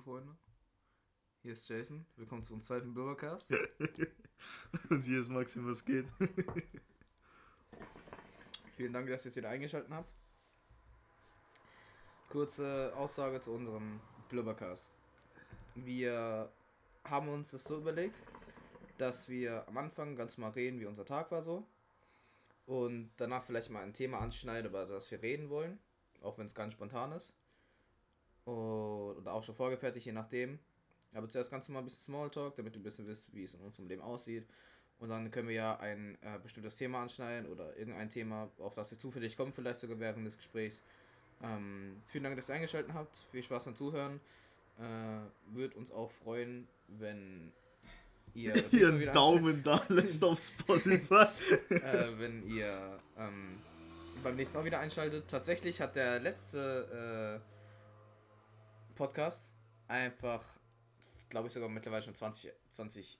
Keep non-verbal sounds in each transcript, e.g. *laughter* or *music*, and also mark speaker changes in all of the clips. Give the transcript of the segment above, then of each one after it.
Speaker 1: liebe Freunde. Hier ist Jason. Willkommen zu unserem zweiten Bürgercast. *laughs*
Speaker 2: Und hier ist Maxim, was geht? *laughs*
Speaker 1: Vielen Dank, dass ihr jetzt wieder eingeschaltet habt. Kurze Aussage zu unserem Blubbercast. Wir haben uns das so überlegt, dass wir am Anfang ganz mal reden, wie unser Tag war so. Und danach vielleicht mal ein Thema anschneiden, über das wir reden wollen. Auch wenn es ganz spontan ist. Oder auch schon vorgefertigt, je nachdem. Aber zuerst ganz mal ein bisschen Smalltalk, damit du ein bisschen wisst, wie es in unserem Leben aussieht. Und dann können wir ja ein äh, bestimmtes Thema anschneiden oder irgendein Thema, auf das wir zufällig kommen, vielleicht sogar während des Gesprächs. Ähm, vielen Dank, dass ihr eingeschaltet habt. Viel Spaß beim Zuhören. Äh, Würde uns auch freuen, wenn ihr *laughs*
Speaker 2: einen Daumen da lässt auf *laughs* Spotify.
Speaker 1: äh, wenn ihr ähm, beim nächsten Mal wieder einschaltet. Tatsächlich hat der letzte äh, Podcast einfach, glaube ich, sogar mittlerweile schon 20, 20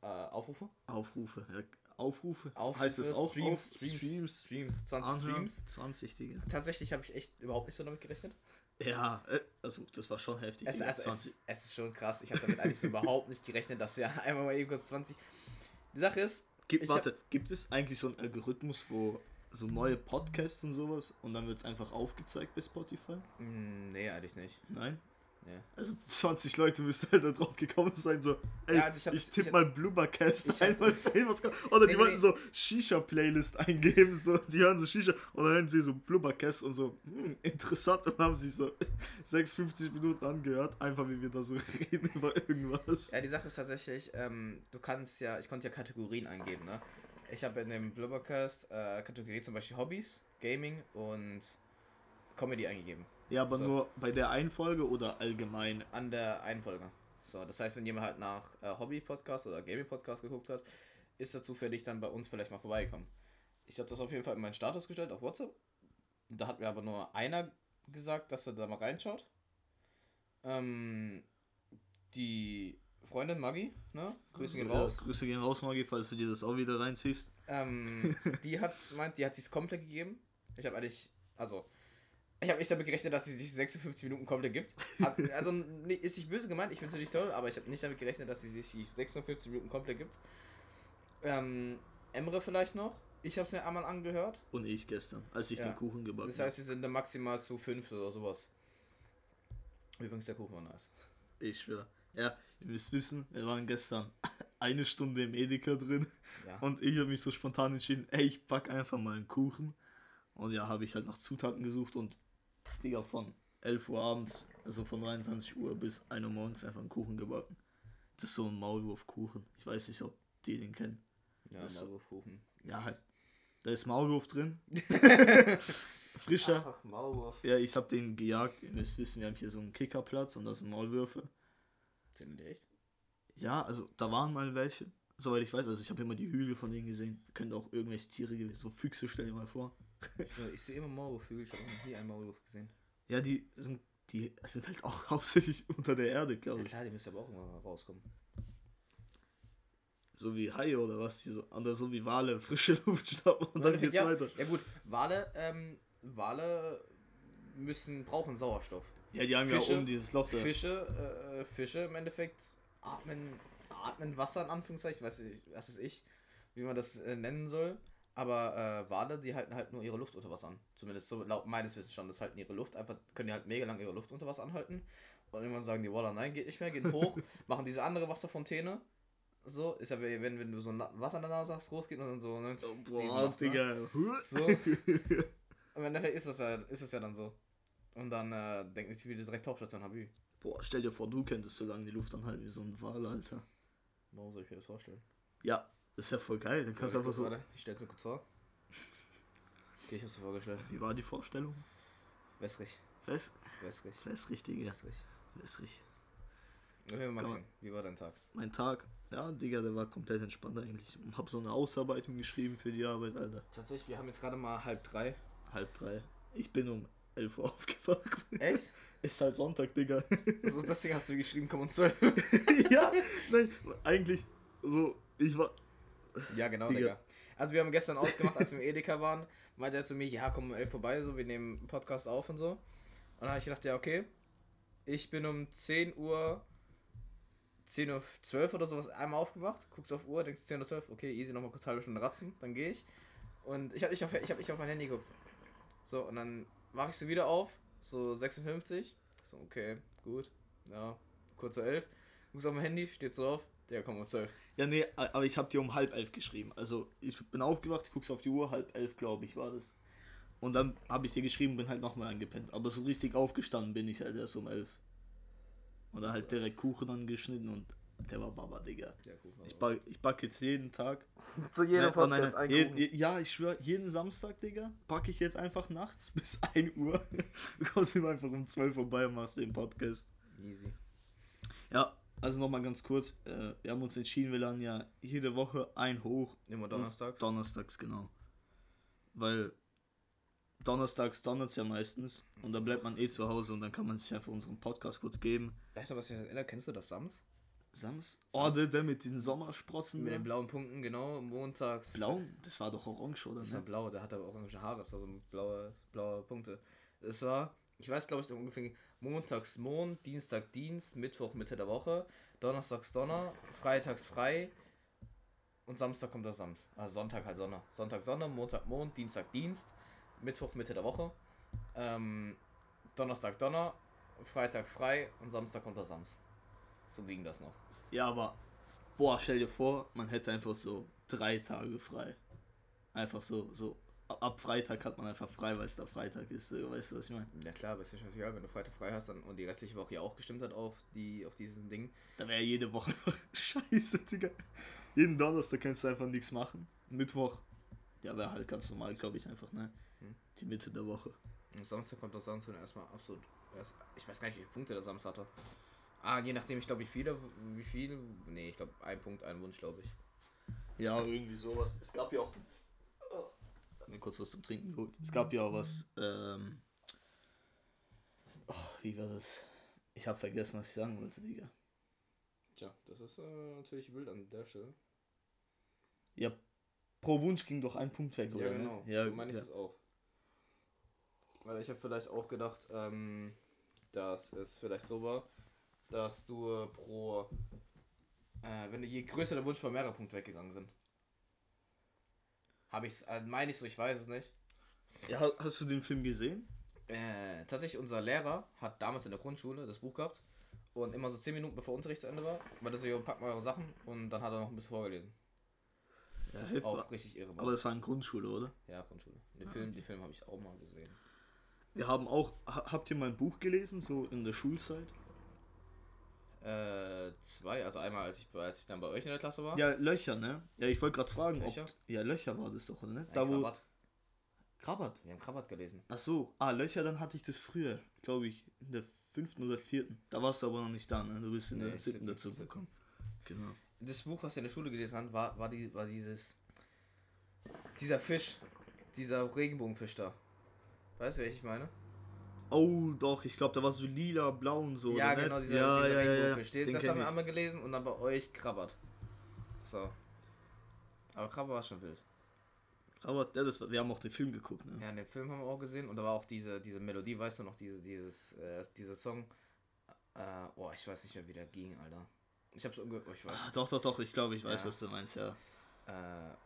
Speaker 1: äh, Aufrufe.
Speaker 2: Aufrufe, ja. Aufrufe,
Speaker 1: Aufrufe
Speaker 2: heißt es auch
Speaker 1: Streams,
Speaker 2: auf?
Speaker 1: Streams,
Speaker 2: Streams,
Speaker 1: Streams, 20
Speaker 2: Anhören,
Speaker 1: Streams.
Speaker 2: 20, Digga.
Speaker 1: Tatsächlich habe ich echt überhaupt nicht so damit gerechnet.
Speaker 2: Ja, äh, also das war schon heftig.
Speaker 1: Es, also,
Speaker 2: 20.
Speaker 1: es, es ist schon krass. Ich habe damit eigentlich so überhaupt nicht gerechnet, dass wir *laughs* einmal mal eben kurz 20. Die Sache ist,
Speaker 2: Gibt, warte, gibt es eigentlich so einen Algorithmus, wo so neue Podcasts und sowas und dann wird es einfach aufgezeigt bei Spotify?
Speaker 1: mh, hm, nee, eigentlich nicht.
Speaker 2: Nein?
Speaker 1: Nee.
Speaker 2: Also 20 Leute müssen halt da drauf gekommen sein, so, ey,
Speaker 1: Ja, also ich hab- ich hab-
Speaker 2: mal Blubbercast ein, mal sehen, was kommt. Oder die
Speaker 1: Nee, nee,
Speaker 2: wollten
Speaker 1: nee.
Speaker 2: so Shisha-Playlist eingeben, so, die hören so Shisha und dann hören sie so Blubbercast und so, hm, interessant und haben sich so *laughs* 56 Minuten angehört, einfach wie wir da so *laughs* reden über irgendwas.
Speaker 1: Ja, die Sache ist tatsächlich, ähm, du kannst ja, ich konnte ja Kategorien eingeben, ne? Ich habe in dem Blubbercast äh, Kategorie zum Beispiel Hobbys, Gaming und Comedy eingegeben.
Speaker 2: Ja, aber
Speaker 1: So.
Speaker 2: nur bei der einen Folge oder allgemein?
Speaker 1: An der Einfolge. So, das heißt, wenn jemand halt nach äh, Hobby-Podcast oder Gaming-Podcast geguckt hat, ist er zufällig dann bei uns vielleicht mal vorbeigekommen. Ich habe das auf jeden Fall in meinen Status gestellt auf WhatsApp. Da hat mir aber nur einer gesagt, dass er da mal reinschaut. Ähm, die Freundin Maggie, ne? Grüße gehen
Speaker 2: Ja,
Speaker 1: raus.
Speaker 2: Grüße gehen raus, Maggie, falls du dir das auch wieder reinziehst.
Speaker 1: Ähm, *laughs* die hat meint, die hat sich's komplett gegeben. Ich habe eigentlich, also, ich habe nicht damit gerechnet, dass sie sich 56 Minuten komplett gibt. *laughs* Also, nee, ist nicht böse gemeint, ich finde es natürlich toll, aber ich habe nicht damit gerechnet, dass sie sich die 56 Minuten komplett gibt. Ähm, Emre vielleicht noch. Ich habe es mir einmal angehört.
Speaker 2: Und ich gestern, als ich
Speaker 1: Ja.
Speaker 2: den Kuchen gebacken
Speaker 1: Das heißt, wir sind dann maximal zu fünf oder sowas. Übrigens, der Kuchen war nice.
Speaker 2: habe. Ich schwöre. Ja, ihr müsst wissen, wir waren gestern *laughs* eine Stunde im Edeka drin
Speaker 1: Ja.
Speaker 2: und ich habe mich so spontan entschieden, ey, ich back einfach mal einen Kuchen. Und ja, habe ich halt nach Zutaten gesucht und Digga, von 11 Uhr abends, also von 23 Uhr bis 1 Uhr morgens einfach einen Kuchen gebacken. Das ist so ein Maulwurfkuchen. Ich weiß nicht, ob die den kennen.
Speaker 1: ja,
Speaker 2: das-
Speaker 1: Maulwurfkuchen.
Speaker 2: Ja, halt. Da ist Maulwurf drin. *laughs* Frischer.
Speaker 1: Einfach Maulwurf.
Speaker 2: Ja, ich habe den gejagt. Ihr müsst wissen, wir haben hier so einen Kickerplatz und da sind Maulwürfe.
Speaker 1: Sind die echt?
Speaker 2: Ja, also da waren mal welche. Soweit ich weiß, also ich habe immer die Hügel von denen gesehen. Könnte auch irgendwelche Tiere gewesen. So Füchse, stell dir mal vor.
Speaker 1: Ja, ich sehe immer Maulwurfhügel, ich habe noch nie einen Maulwurf gesehen.
Speaker 2: Ja, die sind, die sind halt auch *laughs* hauptsächlich unter der Erde, glaube
Speaker 1: Ja
Speaker 2: ich.
Speaker 1: klar, die müssen aber auch irgendwann mal rauskommen.
Speaker 2: So wie Haie oder was, die so, oder so wie Wale, *laughs* frische Luft schnappen und dann geht's
Speaker 1: ja,
Speaker 2: weiter.
Speaker 1: Ja gut, Wale, ähm, Wale müssen, brauchen Sauerstoff.
Speaker 2: Ja, die haben
Speaker 1: Fische-
Speaker 2: ja um dieses Loch da.
Speaker 1: Fische, äh, Fische im Endeffekt atmen, atmen Wasser in Anführungszeichen, weiß ich, was ist ich, wie man das äh, nennen soll. Aber äh, Wale, die halten halt nur ihre Luft unter Wasser an. Zumindest so laut meines Wissensstandes halten ihre Luft einfach, können die halt mega lang ihre Luft unter Wasser anhalten. Und irgendwann sagen die, Wale, nein, geht nicht mehr, gehen hoch, *laughs* machen diese andere Wasserfontäne. So, ist ja, wie wenn, wenn du so Na- Wasser in der Nase hast, rausgeht und dann so, ne?
Speaker 2: Oh, boah? Digga.
Speaker 1: So. *laughs* Und nachher ist das ja, ist es ja dann so. Und dann äh, denken sie wieder direkt Hauptstation Habü.
Speaker 2: Boah, stell dir vor, du könntest so lange die Luft anhalten wie so ein Wal, Alter.
Speaker 1: Warum soll ich mir das vorstellen?
Speaker 2: Ja, das wäre voll geil. Dann kannst du
Speaker 1: Warte,
Speaker 2: einfach so.
Speaker 1: Warte, ich stell's mir kurz vor. Okay, ich hab's mir vorgestellt.
Speaker 2: Wie war die Vorstellung?
Speaker 1: Wässrig.
Speaker 2: Wäss
Speaker 1: Wässrig.
Speaker 2: wässrig, Digga.
Speaker 1: Wässrig.
Speaker 2: Wässrig.
Speaker 1: Okay, Maxim, wie war dein Tag?
Speaker 2: Mein Tag, ja, Digga, der war komplett entspannt eigentlich. Ich hab so eine Ausarbeitung geschrieben für die Arbeit, Alter.
Speaker 1: Tatsächlich, wir haben jetzt gerade mal halb drei.
Speaker 2: Halb drei. Ich bin um 11 Uhr aufgewacht.
Speaker 1: Echt? *laughs*
Speaker 2: Ist halt Sonntag, Digga.
Speaker 1: also deswegen hast du geschrieben, komm um zwölf. *laughs*
Speaker 2: ja, nein, eigentlich, so, ich war.
Speaker 1: ja, genau,
Speaker 2: Digga.
Speaker 1: Digga. Also wir haben gestern ausgemacht, als wir im Edeka waren, meinte er zu mir, ja, komm um elf vorbei, so, wir nehmen Podcast auf und so. Und dann habe ich gedacht, ja, okay. Ich bin um 10 Uhr, 10 Uhr 12 oder sowas einmal aufgewacht, guckst auf Uhr, denkst 10 Uhr 12, okay, easy, nochmal kurz halbe Stunde ratzen, dann gehe ich. Und ich habe ich hab, ich auf mein Handy geguckt. So, und dann mache ich sie wieder auf, so 56. So, okay, gut. Ja, kurz vor 11. Guckst auf mein Handy, steht drauf, der kommt um 12.
Speaker 2: Ja, nee, aber ich habe dir um halb elf geschrieben. Also ich bin aufgewacht, guckst auf die Uhr, halb elf, glaube ich, war das. Und dann habe ich dir geschrieben, bin halt nochmal angepennt. Aber so richtig aufgestanden bin ich halt erst um elf. Und dann halt direkt Kuchen angeschnitten und der war Baba, Digga.
Speaker 1: Ja, Kuchen war
Speaker 2: Ich backe ich back jetzt jeden Tag.
Speaker 1: Zu jedem
Speaker 2: oh nein,
Speaker 1: Podcast
Speaker 2: nein,
Speaker 1: ein
Speaker 2: je, je, ja, ich schwöre, jeden Samstag, Digga, packe ich jetzt einfach nachts *laughs* bis 1 Uhr. Du kommst immer einfach um 12 vorbei und machst den Podcast.
Speaker 1: Easy.
Speaker 2: Ja, also nochmal ganz kurz. Äh, wir haben uns entschieden, wir laden ja jede Woche ein hoch.
Speaker 1: Immer Donnerstag.
Speaker 2: Donnerstags, genau. Weil donnerstags donnert es ja meistens und da bleibt man eh zu Hause und dann kann man sich einfach unseren Podcast kurz geben.
Speaker 1: Weißt du, was ich erinnere? Kennst du das Sams?
Speaker 2: Sams? Oh, der, der mit den Sommersprossen.
Speaker 1: Mit
Speaker 2: da.
Speaker 1: den blauen Punkten, genau. Montags.
Speaker 2: Blau? Das war doch orange, oder?
Speaker 1: Das war
Speaker 2: Ne?
Speaker 1: blau, der hatte aber orange Haare, das war so blaue, blaue Punkte. Es war, ich weiß glaube ich ungefähr montags Mond, Dienstag Dienst, Mittwoch Mitte der Woche, Donnerstags Donner, Freitags frei und Samstag kommt der Sams. Also Sonntag halt Sonne. Sonntag Sonne, Montag Mond, Dienstag Dienst, Mittwoch Mitte der Woche, ähm, Donnerstag Donner, Freitag frei und Samstag kommt der Sams. So ging das noch.
Speaker 2: Ja, aber boah, stell dir vor, man hätte einfach so drei Tage frei. Einfach so, so. ab- Freitag hat man einfach frei, weil es da Freitag ist. Weißt du, was ich meine?
Speaker 1: Ja klar, aber ist ja scheißegal, wenn du Freitag frei hast dann, und die restliche Woche ja auch gestimmt hat auf die auf diesen Ding.
Speaker 2: Da wäre jede Woche einfach *laughs* scheiße, Digga. Jeden Donnerstag kannst du einfach nichts machen. Mittwoch, ja, wäre halt ganz normal, glaube ich, einfach, ne?
Speaker 1: Hm.
Speaker 2: Die Mitte der Woche.
Speaker 1: Und Samstag kommt das Samstag erstmal absolut. Erst, ich weiß gar nicht, wie viele Punkte der Samstag hatte. Ah, je nachdem, ich glaube, wie viele, wie viel. Nee, ich glaube, ein Punkt, ein Wunsch, glaube ich.
Speaker 2: Ja, irgendwie sowas. Es gab ja auch. Hab mir kurz was zum Trinken geholt. Es gab ja auch was. Ähm, oh, wie war das? Ich habe vergessen, was ich sagen wollte, Digga.
Speaker 1: Tja, das ist äh, natürlich wild an der Stelle.
Speaker 2: Ja, pro Wunsch ging doch ein Punkt weg,
Speaker 1: Ja,
Speaker 2: oder?
Speaker 1: genau.
Speaker 2: nicht? Ja,
Speaker 1: so meine ich
Speaker 2: ja.
Speaker 1: das auch. Weil ich habe vielleicht auch gedacht, ähm, dass es vielleicht so war, dass du äh, pro. Äh, wenn du je größer der Wunsch war, mehrere Punkte weggegangen sind. Habe ich äh, meine ich so, ich weiß es nicht.
Speaker 2: ja, ha- hast du den Film gesehen?
Speaker 1: Äh, tatsächlich, unser Lehrer hat damals in der Grundschule das Buch gehabt. Und immer so 10 Minuten bevor Unterricht zu Ende war, war das so, jo, pack mal eure Sachen. Und dann hat er noch ein bisschen vorgelesen.
Speaker 2: Ja, hilf
Speaker 1: Auch richtig irre.
Speaker 2: Aber das war in Grundschule, oder?
Speaker 1: ja, Grundschule. Den Film, den Film habe ich auch mal gesehen.
Speaker 2: Wir haben auch. Ha, habt ihr mal ein Buch gelesen, so in der Schulzeit?
Speaker 1: Äh, zwei, also einmal, als ich, als ich dann bei euch in der Klasse war.
Speaker 2: Ja, Löcher, ne? Ja, ich wollte gerade fragen,
Speaker 1: Löcher?
Speaker 2: ob. Ja, Löcher war das doch? Ne?
Speaker 1: Nein,
Speaker 2: Da wo.
Speaker 1: Krabat.
Speaker 2: Krabbert.
Speaker 1: Wir haben Krabat gelesen.
Speaker 2: Ach so, ah, Löcher, dann hatte ich das früher, glaube ich, in der fünften oder vierten. Da warst du aber noch nicht da, ne? Du bist in
Speaker 1: Nee,
Speaker 2: der siebten dazu gekommen. Genau.
Speaker 1: Das Buch, was wir in der Schule gelesen haben, war, war, die, war dieses. Dieser Fisch. Dieser Regenbogenfisch da. Weißt du, welchen ich meine?
Speaker 2: Oh, doch, ich glaube, da war so lila, blau und so.
Speaker 1: ja,
Speaker 2: oder
Speaker 1: genau, dieser,
Speaker 2: ja,
Speaker 1: dieser
Speaker 2: ja, ja, ja.
Speaker 1: Regenbogenfisch. Den, das haben wir einmal gelesen und dann bei euch Krabbert. So. Aber Krabbert war schon wild.
Speaker 2: Aber ja, das wir haben auch den Film geguckt, ne?
Speaker 1: Ja, den Film haben wir auch gesehen und da war auch diese, diese Melodie, weißt du noch, diese, dieses, äh, dieser Song. Äh, oh, ich weiß nicht mehr, wie der ging, Alter. Ich hab's unge... Oh, ich weiß.
Speaker 2: Ah, doch, doch, doch, ich glaube, ich weiß,
Speaker 1: Ja.
Speaker 2: was du meinst, ja.
Speaker 1: Äh,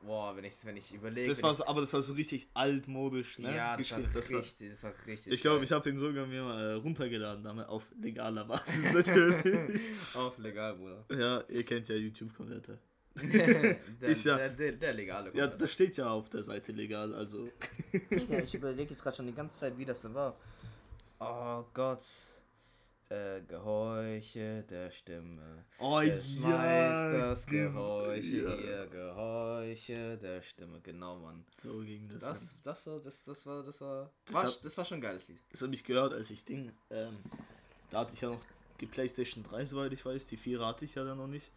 Speaker 1: boah, wenn ich, wenn ich überlege.
Speaker 2: Das war so, aber das war so richtig altmodisch, ne?
Speaker 1: Ja, das war,
Speaker 2: das war,
Speaker 1: richtig, das war richtig.
Speaker 2: ich glaube, ich habe den sogar mir mal äh, runtergeladen, damit auf legaler Basis *laughs* natürlich.
Speaker 1: Auch legal, Bruder.
Speaker 2: ja, ihr kennt ja YouTube-Konverter. *laughs*
Speaker 1: der,
Speaker 2: Ist ja-
Speaker 1: der, der, der legale
Speaker 2: Ja,
Speaker 1: Content.
Speaker 2: das steht ja auf der Seite legal, also.
Speaker 1: Ja, ich überlege jetzt gerade schon die ganze Zeit, wie das denn war. Oh Gott. Äh, Gehorche der Stimme.
Speaker 2: Oh
Speaker 1: Des
Speaker 2: ja!
Speaker 1: Meisters
Speaker 2: ge-
Speaker 1: Gehorche,
Speaker 2: ja.
Speaker 1: ihr Gehorche der Stimme. Genau, Mann.
Speaker 2: So ging das.
Speaker 1: Das, das, war, das, das war, das war,
Speaker 2: Das
Speaker 1: war,
Speaker 2: hat-
Speaker 1: das war schon ein geiles Lied.
Speaker 2: Das habe ich gehört, als ich Ding. Ähm, da hatte ich ja noch die PlayStation 3, soweit ich weiß. Die 4 hatte ich ja dann noch nicht.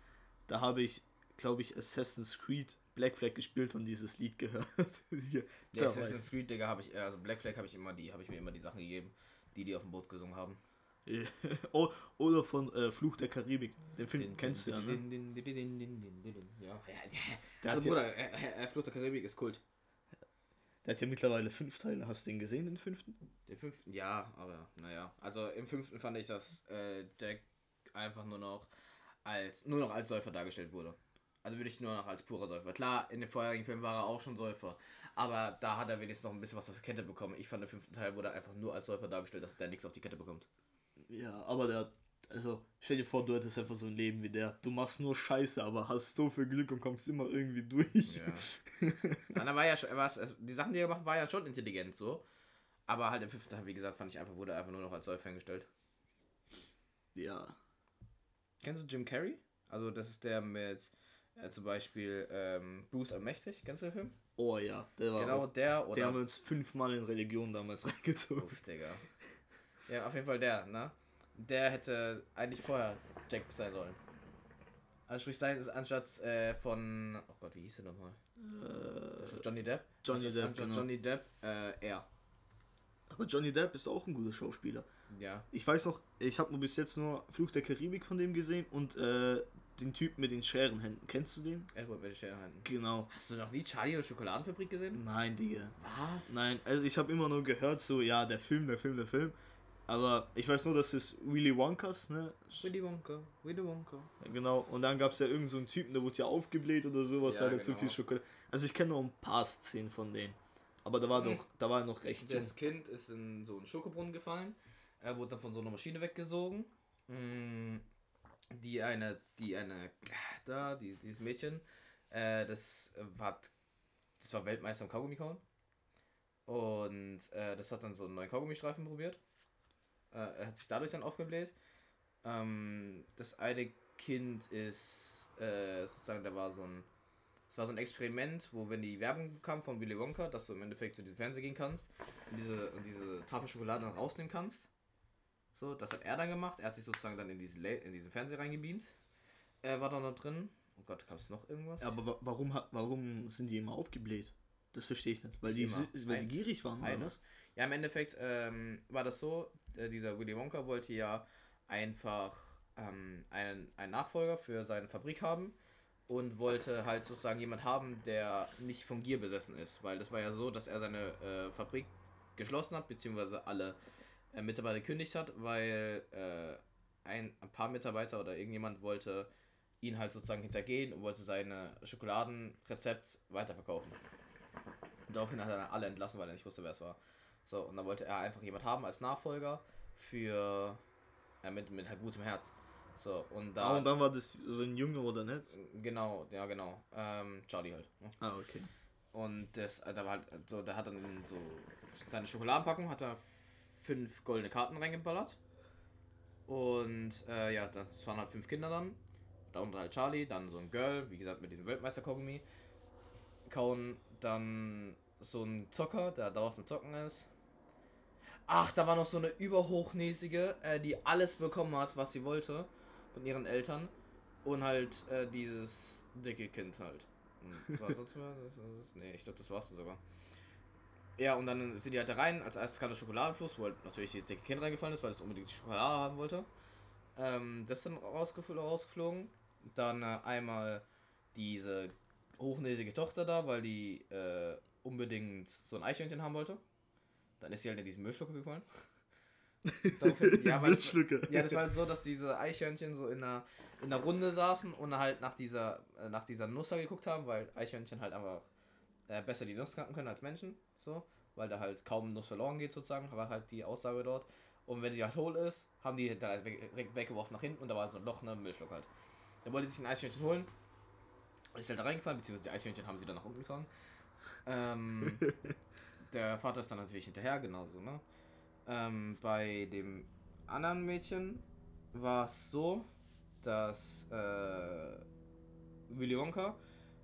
Speaker 2: Da habe ich, glaube ich, Assassin's Creed Black Flag gespielt und dieses Lied gehört. *laughs*
Speaker 1: Ja,
Speaker 2: da
Speaker 1: Assassin's Creed, Digga, habe ich, äh, also Black Flag habe ich immer die, habe ich mir immer die Sachen gegeben, die die auf dem Boot gesungen haben.
Speaker 2: Äh, *laughs* oder von äh, Fluch der Karibik. Den Film
Speaker 1: den,
Speaker 2: kennst du ja, ne?
Speaker 1: Ja, ja. Also, Bruder, ja, Fluch der Karibik ist Kult.
Speaker 2: Der hat ja mittlerweile fünf Teile. Hast du den gesehen, den fünften?
Speaker 1: Den fünften, ja, aber naja. Also im fünften fand ich, dass äh, Jack einfach nur noch als nur noch als Säufer dargestellt wurde. Also würde ich nur noch als purer Säufer. Klar, in dem vorherigen Film war er auch schon Säufer. Aber da hat er wenigstens noch ein bisschen was auf die Kette bekommen. Ich fand, im fünften Teil wurde er einfach nur als Säufer dargestellt, dass der nichts auf die Kette bekommt.
Speaker 2: Ja, aber der. Also, stell dir vor, du hättest einfach so ein Leben wie der. Du machst nur Scheiße, aber hast so viel Glück und kommst immer irgendwie durch.
Speaker 1: Ja. Nein, er war ja schon, er war, also die Sachen, die er gemacht hat, war ja schon intelligent so. Aber halt im fünften Teil, wie gesagt, fand ich einfach, wurde er einfach nur noch als Säufer hingestellt.
Speaker 2: Ja.
Speaker 1: Kennst du Jim Carrey? Also, das ist der mit äh, zum Beispiel ähm, Bruce Allmächtig. Kennst du den Film?
Speaker 2: Oh ja, der war.
Speaker 1: Genau,
Speaker 2: auch,
Speaker 1: der oder.
Speaker 2: der haben wir uns fünfmal in Religion damals *laughs* reingezogen.
Speaker 1: Uff, Digga. Ja, auf jeden Fall der, ne? Der hätte eigentlich vorher Jack sein sollen. Also sprich sein ist anstatt äh, von. Oh Gott, wie hieß der nochmal? Das ist Johnny Depp.
Speaker 2: Johnny
Speaker 1: anstatt,
Speaker 2: Depp, genau.
Speaker 1: Johnny Depp, äh, er.
Speaker 2: Aber Johnny Depp ist auch ein guter Schauspieler.
Speaker 1: Ja.
Speaker 2: Ich weiß noch, ich habe nur bis jetzt nur Fluch der Karibik von dem gesehen und äh, den Typ mit den Scherenhänden. Kennst du den?
Speaker 1: Edward mit den Scherenhänden.
Speaker 2: Genau.
Speaker 1: Hast du noch nie Charlie und Schokoladenfabrik gesehen?
Speaker 2: Nein, Digga.
Speaker 1: Was?
Speaker 2: Nein, also ich habe immer nur gehört, so, ja, der Film, der Film, der Film. Aber ich weiß nur, dass es Willy Wonkas, ne?
Speaker 1: Willy Wonka, Willy Wonka.
Speaker 2: Ja, Genau. Und dann gab es ja irgendeinen so einen Typen, der wurde ja aufgebläht oder sowas,
Speaker 1: Ja,
Speaker 2: weil er zu
Speaker 1: genau.
Speaker 2: viel Schokolade. Also ich kenne nur ein paar Szenen von denen. Aber da war
Speaker 1: Mhm.
Speaker 2: doch, da war er noch recht jung.
Speaker 1: Das Kind ist in so einen Schokobrunnen gefallen. Er wurde dann von so einer Maschine weggesogen. Mm, Die eine, die eine, da, die, dieses Mädchen, äh, das war, das war Weltmeister im Kaugummi kauen. Und äh, das hat dann so einen neuen Kaugummistreifen probiert. Äh, er hat sich dadurch dann aufgebläht. Ähm, das eine Kind ist äh, sozusagen, da war so ein, es war so ein Experiment, wo wenn die Werbung kam von Willy Wonka, dass du im Endeffekt zu diesem Fernseher gehen kannst und diese, und diese Tafel Schokolade dann rausnehmen kannst. So, das hat er dann gemacht. Er hat sich sozusagen dann in, diese La- in diesen Fernseher reingebeamt. Er war dann da drin. Oh Gott, gab es noch irgendwas?
Speaker 2: Ja, aber wa- warum, hat- warum sind die immer aufgebläht? Das verstehe ich nicht. Weil die, weil die gierig waren, oder
Speaker 1: Eine.
Speaker 2: was?
Speaker 1: Ja, im Endeffekt ähm, war das so, äh, dieser Willy Wonka wollte ja einfach ähm, einen, einen Nachfolger für seine Fabrik haben und wollte halt sozusagen jemand haben, der nicht von Gier besessen ist, weil das war ja so, dass er seine äh, Fabrik geschlossen hat, beziehungsweise alle äh, Mitarbeiter gekündigt hat, weil äh, ein, ein paar Mitarbeiter oder irgendjemand wollte ihn halt sozusagen hintergehen und wollte seine Schokoladenrezept weiterverkaufen. Und daraufhin hat er alle entlassen, weil er nicht wusste, wer es war. So, und dann wollte er einfach jemand haben als Nachfolger für äh, mit, mit halt gutem Herz. So, und da.
Speaker 2: Ah, und dann war das so ein Junge, oder nicht?
Speaker 1: genau, ja genau. Ähm, Charlie halt. Ne?
Speaker 2: Ah, okay.
Speaker 1: Und das, äh, da war halt so, der hat dann so seine Schokoladenpackung hat er fünf goldene Karten reingeballert. Und äh, ja, das waren halt fünf Kinder dann. Darunter halt Charlie, dann so ein Girl, wie gesagt, mit diesem Weltmeister-Kaugummi. Kauen, dann so ein Zocker, der dauerhaft am Zocken ist. Ach, da war noch so eine überhochnäsige, äh, die alles bekommen hat, was sie wollte von ihren Eltern. Und halt äh, dieses dicke Kind halt. *laughs* War sonst was? Das, das, nee, ich glaube, das war's dann sogar. Ja, und dann sind die halt da rein, als erstes kam der Schokoladenfluss, wo halt natürlich dieses dicke Kind reingefallen ist, weil es unbedingt die Schokolade haben wollte. Ähm, das ist dann rausgefl rausgeflogen. Dann äh, einmal diese hochnäsige Tochter da, weil die äh, unbedingt so ein Eichhörnchen haben wollte. Dann ist sie halt in diesen Müllschlucker gefallen. *laughs* Daraufhin- ja, weil das, ja, das war halt so, dass diese Eichhörnchen so in einer, in einer Runde saßen und halt nach dieser, äh, nach dieser Nuss da geguckt haben, weil Eichhörnchen halt einfach äh, besser die Nuss knacken können als Menschen, so, weil da halt kaum Nuss verloren geht sozusagen, war halt die Aussage dort. Und wenn die halt hohl ist, haben die da halt weg, weg, weggeworfen nach hinten und da war so ein Loch, ne, Müllschluck halt. Da wollte sich ein Eichhörnchen holen, ist halt da reingefallen, beziehungsweise die Eichhörnchen haben sie dann nach unten getragen. Ähm, *laughs* der Vater ist dann natürlich hinterher, genauso, ne? Ähm, bei dem anderen Mädchen war es so, dass äh, Willy Wonka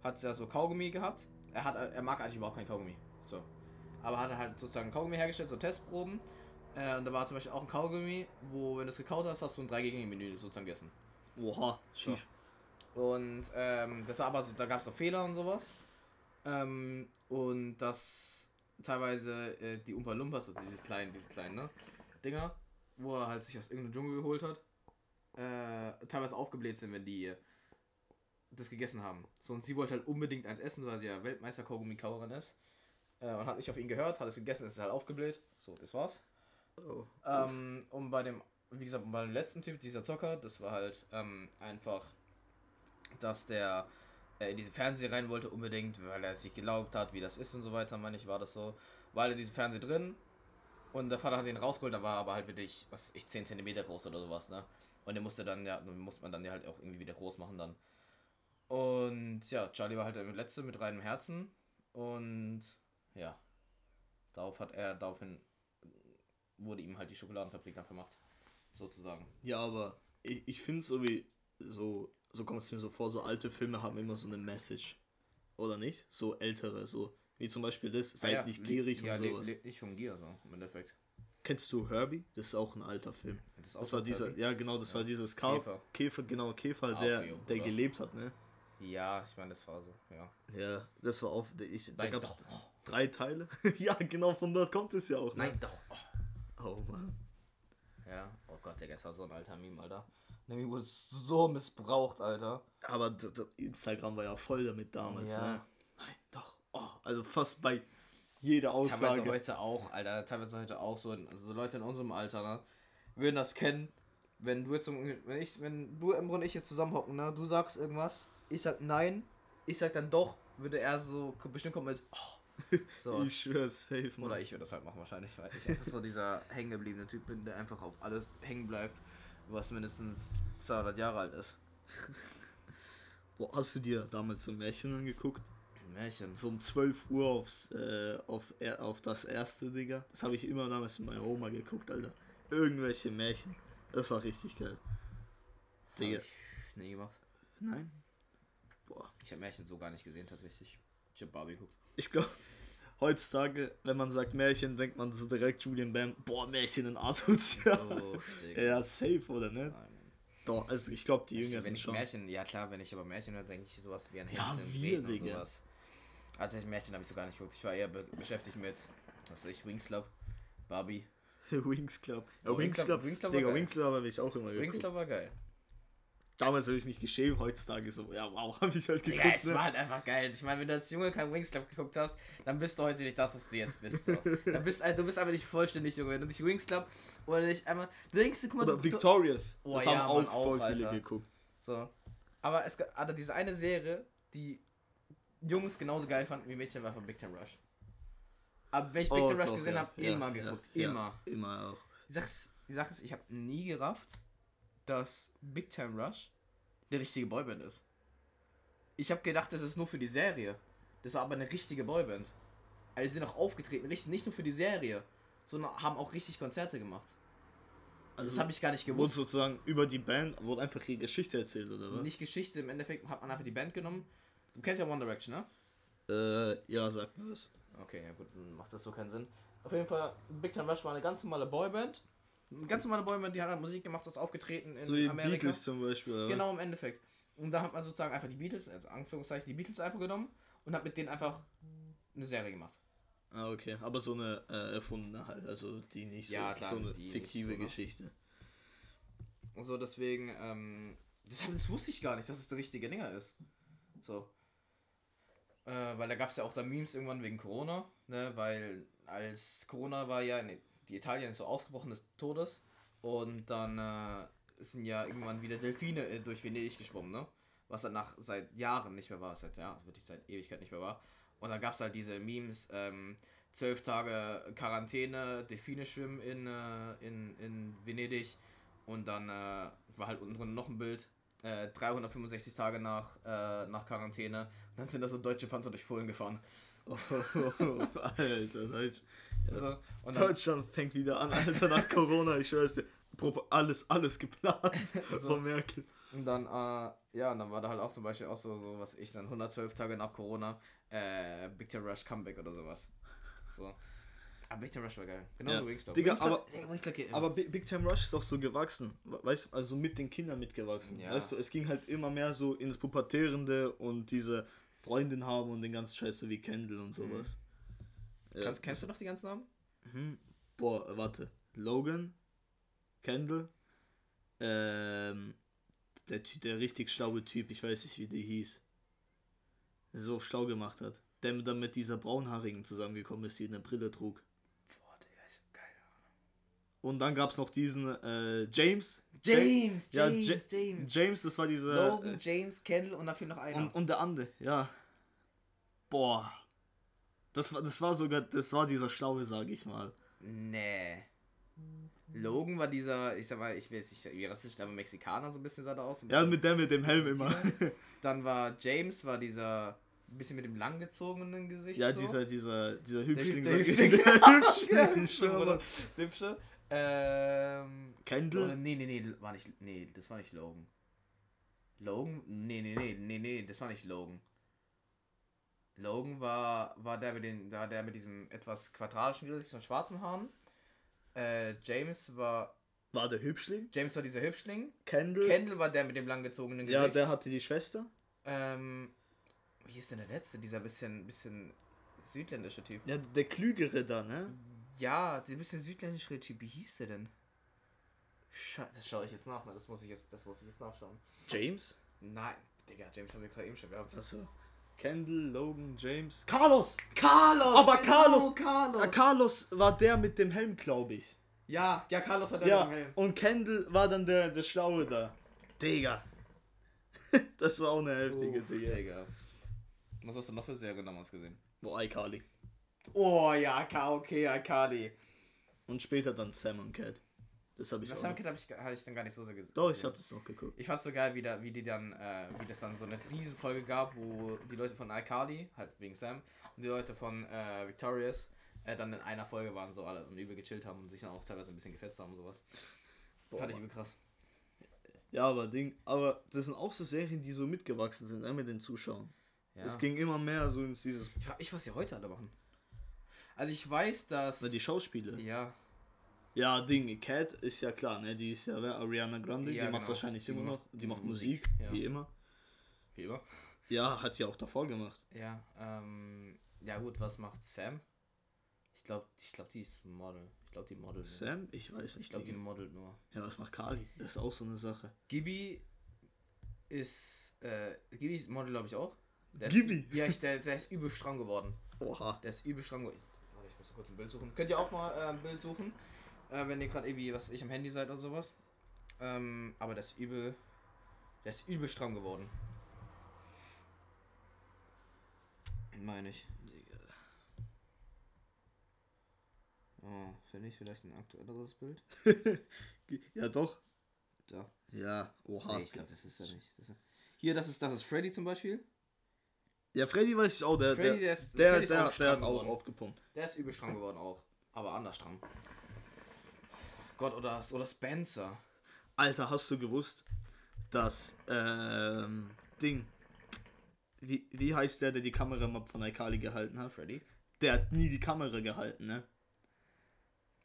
Speaker 1: hat ja so Kaugummi gehabt. Er hat, er mag eigentlich überhaupt kein Kaugummi. So. Aber hat er halt sozusagen Kaugummi hergestellt, so Testproben. Äh, und da war zum Beispiel auch ein Kaugummi, wo, wenn du es gekaut hast, hast du ein 3 gegen Menü sozusagen gegessen.
Speaker 2: Oha, sheesh.
Speaker 1: Und ähm, das war aber so, da gab es noch Fehler und sowas. Ähm, und dass teilweise äh, die Umpa Lumpas, also diese kleinen, diese kleinen, ne, Dinger, wo er halt sich aus irgendeinem Dschungel geholt hat, äh, teilweise aufgebläht sind, wenn die äh, das gegessen haben. So, und sie wollte halt unbedingt eins essen, weil sie ja Weltmeister Kaugummi-Kauerin ist. äh, und hat nicht auf ihn gehört, hat es gegessen, ist halt aufgebläht. So, das war's.
Speaker 2: Oh.
Speaker 1: Ähm, und bei dem, wie gesagt, bei dem letzten Typ, dieser Zocker, das war halt ähm, einfach, dass der äh, in diese Fernseh rein wollte unbedingt, weil er sich geglaubt hat, wie das ist und so weiter, meine ich, war das so. War er in diesem Fernseher drin und der Vater hat ihn rausgeholt, da war er aber halt wirklich, was ich, 10 cm groß oder sowas, ne? Und den musste dann, ja, muss man dann ja halt auch irgendwie wieder groß machen dann. Und ja, Charlie war halt der Letzte mit reinem Herzen und ja, darauf hat er, daraufhin wurde ihm halt die Schokoladenfabrik dann vermacht. Sozusagen.
Speaker 2: Ja, aber ich, ich finde so wie, so, so kommt es mir so vor, so alte Filme haben immer so eine Message. Oder nicht? So ältere, so. Wie zum Beispiel das, seid
Speaker 1: Ah ja,
Speaker 2: nicht gierig
Speaker 1: ja,
Speaker 2: und sowas.
Speaker 1: le- nicht vom Gier, so im Endeffekt.
Speaker 2: Kennst du Herbie? Das ist auch ein alter Film.
Speaker 1: Das,
Speaker 2: Das war dieser,
Speaker 1: Kirby.
Speaker 2: ja genau, das
Speaker 1: Ja.
Speaker 2: war dieses Käfer.
Speaker 1: Käfer.
Speaker 2: Käfer, genau, Käfer, der,
Speaker 1: Cabrio,
Speaker 2: der gelebt hat, ne?
Speaker 1: Ja, ich meine, das war so, ja.
Speaker 2: Ja, das war auf, ich, da gab es drei Teile. *laughs* ja, genau, von dort kommt es ja auch. Ne?
Speaker 1: nein, doch. Oh.
Speaker 2: Oh Mann.
Speaker 1: Ja, oh Gott, der war so ein alter Meme, Alter. Meme wurde so missbraucht, Alter.
Speaker 2: Aber Instagram war ja voll damit damals,
Speaker 1: Ja.
Speaker 2: ne? Nein, doch. Oh, also fast bei jeder
Speaker 1: Teilweise
Speaker 2: Aussage.
Speaker 1: heute auch, Alter. Teilweise heute auch so, also so Leute in unserem Alter, ne? Würden das kennen. Wenn du jetzt, wenn ich, wenn du Emre und ich jetzt zusammenhocken, ne? Du sagst irgendwas, ich sag nein, ich sag dann doch, würde er so bestimmt kommen mit, oh. *laughs* So.
Speaker 2: Ich schwör's, safe, Mann.
Speaker 1: Oder ich würde das halt machen wahrscheinlich, weil ich einfach so dieser *laughs* hängengebliebene Typ bin, der einfach auf alles hängen bleibt, was mindestens 200 Jahre alt ist. *laughs*
Speaker 2: Boah, hast du dir damals so Märchen angeguckt?
Speaker 1: Märchen.
Speaker 2: So um 12 Uhr aufs, äh, auf, er- auf das erste, Digga. Das habe ich immer damals mit meiner Oma geguckt, Alter. Irgendwelche Märchen. Das war richtig geil. Digga.
Speaker 1: Hab ich nie gemacht.
Speaker 2: Nein? Boah.
Speaker 1: Ich habe Märchen so gar nicht gesehen tatsächlich. Ich habe Barbie geguckt.
Speaker 2: Ich glaube, heutzutage, wenn man sagt Märchen, denkt man so direkt Julian Bam, boah, Märchen in asozial.
Speaker 1: Oh. *laughs*
Speaker 2: Ja, safe, oder nicht?
Speaker 1: Nein.
Speaker 2: Doch, also ich glaube, die Jüngeren
Speaker 1: wenn ich
Speaker 2: schon.
Speaker 1: Märchen, ja klar, wenn ich aber Märchen höre, denke ich sowas wie ein
Speaker 2: Ja,
Speaker 1: Hänsel und
Speaker 2: wir,
Speaker 1: und
Speaker 2: Digga.
Speaker 1: sowas. Also Märchen habe ich so gar nicht geguckt. Ich war eher be beschäftigt mit, was weiß ich, Wings Club, Barbie. *laughs*
Speaker 2: Wings Club. Ja,
Speaker 1: Oh,
Speaker 2: Wings Club,
Speaker 1: Wings Club war
Speaker 2: Digga. Wings Club habe ich auch immer geguckt.
Speaker 1: Wings Club war geil.
Speaker 2: Damals habe ich mich geschämt, heutzutage so, ja, wow, *laughs* habe ich halt geguckt.
Speaker 1: Digga, es
Speaker 2: ne?
Speaker 1: war halt einfach geil. Ich meine, wenn du als Junge kein Wings Club geguckt hast, dann bist du heute nicht das, was du jetzt bist. So. *laughs* dann bist, also, du bist einfach nicht vollständig, Junge. Wenn du nicht Wings Club oder nicht einmal. Du denkst, guck mal,
Speaker 2: Oder
Speaker 1: du,
Speaker 2: Victorious.
Speaker 1: Oh,
Speaker 2: das
Speaker 1: ja,
Speaker 2: haben auch
Speaker 1: Mann, auch,
Speaker 2: voll viele
Speaker 1: Alter.
Speaker 2: geguckt.
Speaker 1: So. Aber es gab also diese eine Serie, die Jungs genauso geil fanden wie Mädchen, war von Big Time Rush. Aber wenn ich Big
Speaker 2: Oh,
Speaker 1: Time Rush
Speaker 2: doch,
Speaker 1: gesehen
Speaker 2: ja,
Speaker 1: habe,
Speaker 2: ja,
Speaker 1: immer
Speaker 2: ja,
Speaker 1: geguckt.
Speaker 2: ja.
Speaker 1: immer.
Speaker 2: Immer auch.
Speaker 1: Die Sache ist, die Sache ist ich habe nie gerafft, dass Big Time Rush der richtige Boyband ist. Ich habe gedacht, das ist nur für die Serie. Das war aber eine richtige Boyband. Also sie sind auch aufgetreten, richtig, nicht nur für die Serie, sondern haben auch richtig Konzerte gemacht.
Speaker 2: Also
Speaker 1: das habe ich gar nicht
Speaker 2: wurde
Speaker 1: gewusst.
Speaker 2: sozusagen über die Band, wurde einfach ihre Geschichte erzählt, oder was?
Speaker 1: Nicht Geschichte, im Endeffekt hat man einfach die Band genommen. Du kennst ja One Direction, ne?
Speaker 2: Äh, ja, sag mir was.
Speaker 1: Okay, ja gut, dann macht das so keinen Sinn. Auf jeden Fall, Big Time Rush war eine ganz normale Boyband. Ganz normale Boyband, die hat halt Musik gemacht, ist aufgetreten in
Speaker 2: So die
Speaker 1: Amerika.
Speaker 2: Beatles zum Beispiel. oder?
Speaker 1: Genau, im Endeffekt. Und da hat man sozusagen einfach die Beatles, also Anführungszeichen die Beatles einfach genommen und hat mit denen einfach eine Serie gemacht.
Speaker 2: Ah, okay. Aber so eine äh, erfundene halt, also die nicht
Speaker 1: Ja,
Speaker 2: so,
Speaker 1: klar,
Speaker 2: so eine fiktive
Speaker 1: so, ne?
Speaker 2: Geschichte.
Speaker 1: So, deswegen, ähm, das, das wusste ich gar nicht, dass es der richtige Dinger ist. So. Äh, weil da gab es ja auch da Memes irgendwann wegen Corona, ne, weil als Corona war ja, ne, die Italien ist so ausgebrochen des Todes und dann äh, sind ja irgendwann wieder Delfine äh, durch Venedig geschwommen, ne? Was dann nach seit Jahren nicht mehr war, seit ja, wirklich seit Ewigkeit nicht mehr war. Und dann gab es halt diese Memes, ähm, zwölf Tage Quarantäne, Delfine schwimmen in, äh, in, in Venedig und dann äh, war halt unten drunter noch ein Bild. Äh, 365 Tage nach, äh, nach Quarantäne. Dann sind da so deutsche Panzer durch Polen gefahren.
Speaker 2: Oh, *laughs* Alter, Deutsch.
Speaker 1: Also, und dann,
Speaker 2: Deutschland fängt wieder an, Alter, nach *laughs* Corona, ich schwör's dir. Alles, alles geplant *laughs*
Speaker 1: Also-
Speaker 2: von Merkel.
Speaker 1: und dann, äh, ja, und dann war da halt auch zum Beispiel auch so, so was ich dann 112 Tage nach Corona, äh, Big Time Rush Comeback oder sowas. So. Aber Big Time Rush war geil. Genauso
Speaker 2: Ja.
Speaker 1: Wingstop.
Speaker 2: Digga,
Speaker 1: Wingstop,
Speaker 2: aber-
Speaker 1: ey, Wingstop.
Speaker 2: Aber Big, Big Time Rush ist auch so gewachsen, weißt du, also mit den Kindern mitgewachsen.
Speaker 1: Ja.
Speaker 2: Weißt du, es ging halt immer mehr so ins Pubertierende und diese Freundin haben und den ganzen Scheiß so wie Kendall und sowas. Ja,
Speaker 1: Kannst, kennst du noch die ganzen Namen?
Speaker 2: Mhm. Boah, warte. Logan, Kendall, ähm, der, der richtig schlaue Typ, ich weiß nicht, wie der hieß. Der so schlau gemacht hat. Der dann mit dieser braunhaarigen zusammengekommen ist, die eine Brille trug.
Speaker 1: Boah, Digga, ich hab keine Ahnung.
Speaker 2: Und dann gab es noch diesen äh, James.
Speaker 1: James,
Speaker 2: Ja,
Speaker 1: James,
Speaker 2: Ja-
Speaker 1: James.
Speaker 2: James, das war dieser.
Speaker 1: Logan, James, Kendall und dafür noch
Speaker 2: äh,
Speaker 1: einer.
Speaker 2: und, und der andere, ja. Boah. Das war, das war sogar, das war dieser Schlaue, sage ich mal.
Speaker 1: Nee. Logan war dieser, ich sag mal, ich will jetzt nicht wie rassistisch, aber Mexikaner so ein bisschen sah da aus.
Speaker 2: Ja, mit der mit dem Helm immer. *laughs*
Speaker 1: Dann war James, war dieser ein bisschen mit dem langgezogenen Gesicht.
Speaker 2: Ja,
Speaker 1: so.
Speaker 2: dieser, dieser, dieser
Speaker 1: Der,
Speaker 2: Hübschling. *laughs*
Speaker 1: der
Speaker 2: sag ich-
Speaker 1: Hübschling.
Speaker 2: der Hübschling.
Speaker 1: Der Hübsche. Ähm. Oder,
Speaker 2: Kendall?
Speaker 1: nee, nee, nee, war nicht. Nee, das war nicht Logan. Logan? Nee, nee, nee, nee, nee, das war nicht Logan. Logan war, war der mit den, da der mit diesem etwas quadratischen Gesicht und schwarzen Haaren. Äh, James war.
Speaker 2: War der Hübschling?
Speaker 1: James war dieser Hübschling.
Speaker 2: Kendall?
Speaker 1: Kendall war der mit dem langgezogenen Gesicht.
Speaker 2: ja, der hatte die Schwester.
Speaker 1: Ähm. Wie ist denn der letzte? Dieser bisschen, bisschen südländische Typ.
Speaker 2: Ja, der Klügere da, ne?
Speaker 1: Ja, der bisschen südländische Typ. Wie hieß der denn? Scheiße, das schaue ich jetzt nach. Ne? Das muss ich jetzt, das muss ich jetzt nachschauen.
Speaker 2: James?
Speaker 1: Nein, Digga, James haben wir gerade eben schon gehabt.
Speaker 2: Achso. Kendall, Logan, James. Carlos!
Speaker 1: Carlos!
Speaker 2: Aber Carlos-
Speaker 1: Carlos!
Speaker 2: Ah, Carlos war der mit dem Helm, glaube ich.
Speaker 1: ja, ja, Carlos hat
Speaker 2: Ja,
Speaker 1: dem Helm.
Speaker 2: und Kendall war dann der, der Schlaue da. Digga. *laughs* das war auch eine heftige
Speaker 1: Uff,
Speaker 2: Digga.
Speaker 1: Digga. Was hast du noch für Serien damals gesehen?
Speaker 2: Boah, iCarly.
Speaker 1: Oh ja, Ka- okay, Akali.
Speaker 2: Und später dann Sam und Cat. Das habe ich
Speaker 1: Das
Speaker 2: auch. noch.
Speaker 1: habe ich, hab ich dann gar nicht so sehr gesehen.
Speaker 2: Doch, ich habe das noch geguckt.
Speaker 1: Ich fand's so geil, wie, da, wie die dann, äh, wie das dann so eine Riesenfolge gab, wo die Leute von iCarly, halt wegen Sam, und die Leute von äh, Victorious äh, dann in einer Folge waren, so alle und übel gechillt haben und sich dann auch teilweise ein bisschen gefetzt haben und sowas.
Speaker 2: Boah.
Speaker 1: Fand ich übel krass.
Speaker 2: Ja, aber Ding, aber das sind auch so Serien, die so mitgewachsen sind, ne, mit den Zuschauern.
Speaker 1: Ja.
Speaker 2: Es ging immer mehr so ins dieses.
Speaker 1: ich frag mich, was sie heute alle machen. Also ich weiß, dass.
Speaker 2: Na, die Schauspieler.
Speaker 1: ja,
Speaker 2: Ja, Ding, Cat ist ja klar, ne? Die ist ja wer? Ariana Grande,
Speaker 1: Ja,
Speaker 2: die macht
Speaker 1: genau.
Speaker 2: wahrscheinlich
Speaker 1: Die
Speaker 2: immer
Speaker 1: macht
Speaker 2: noch. Die macht
Speaker 1: Musik,
Speaker 2: Musik,
Speaker 1: ja.
Speaker 2: wie immer.
Speaker 1: wie immer.
Speaker 2: Ja, hat sie auch davor gemacht.
Speaker 1: Ja, ähm, ja gut, was macht Sam? Ich glaube, ich glaube, die ist Model. Ich glaube, die modelt. nur.
Speaker 2: Sam? Ich weiß
Speaker 1: Ich
Speaker 2: nicht.
Speaker 1: glaube, die modelt nur.
Speaker 2: Ja, was macht Kali? Das ist auch so eine Sache.
Speaker 1: Gibi ist, äh, Gibi ist Model, glaube ich, auch. Der
Speaker 2: Gibi?
Speaker 1: Ist, ja, ich, der, der ist übel stramm geworden.
Speaker 2: Oha.
Speaker 1: Der ist übel stramm geworden. Ich- Warte, ich muss kurz ein Bild suchen. Könnt ihr auch mal äh, ein Bild suchen, äh, wenn ihr gerade irgendwie, was ich am Handy seid oder sowas. Ähm, aber der ist übel, der ist übel stramm geworden. Meine ich. Oh, finde ich vielleicht ein aktuelleres Bild? *laughs*
Speaker 2: Ja, doch.
Speaker 1: Da.
Speaker 2: Ja, oha.
Speaker 1: Nee, ich glaube, das ist er nicht. Das ist, hier, das ist, das ist Freddy zum Beispiel.
Speaker 2: ja, Freddy weiß ich auch, der,
Speaker 1: Freddy,
Speaker 2: der,
Speaker 1: der ist-
Speaker 2: der, der, der,
Speaker 1: stramm
Speaker 2: hat auch
Speaker 1: geworden.
Speaker 2: aufgepumpt.
Speaker 1: Der ist übel stramm geworden auch. Aber anders stramm. Gott, oder, oder Spencer.
Speaker 2: Alter, hast du gewusst, dass, ähm, Ding, wie, wie heißt der, der die Kamera mal von Aikali gehalten hat?
Speaker 1: Freddy?
Speaker 2: Der hat nie die Kamera gehalten, ne?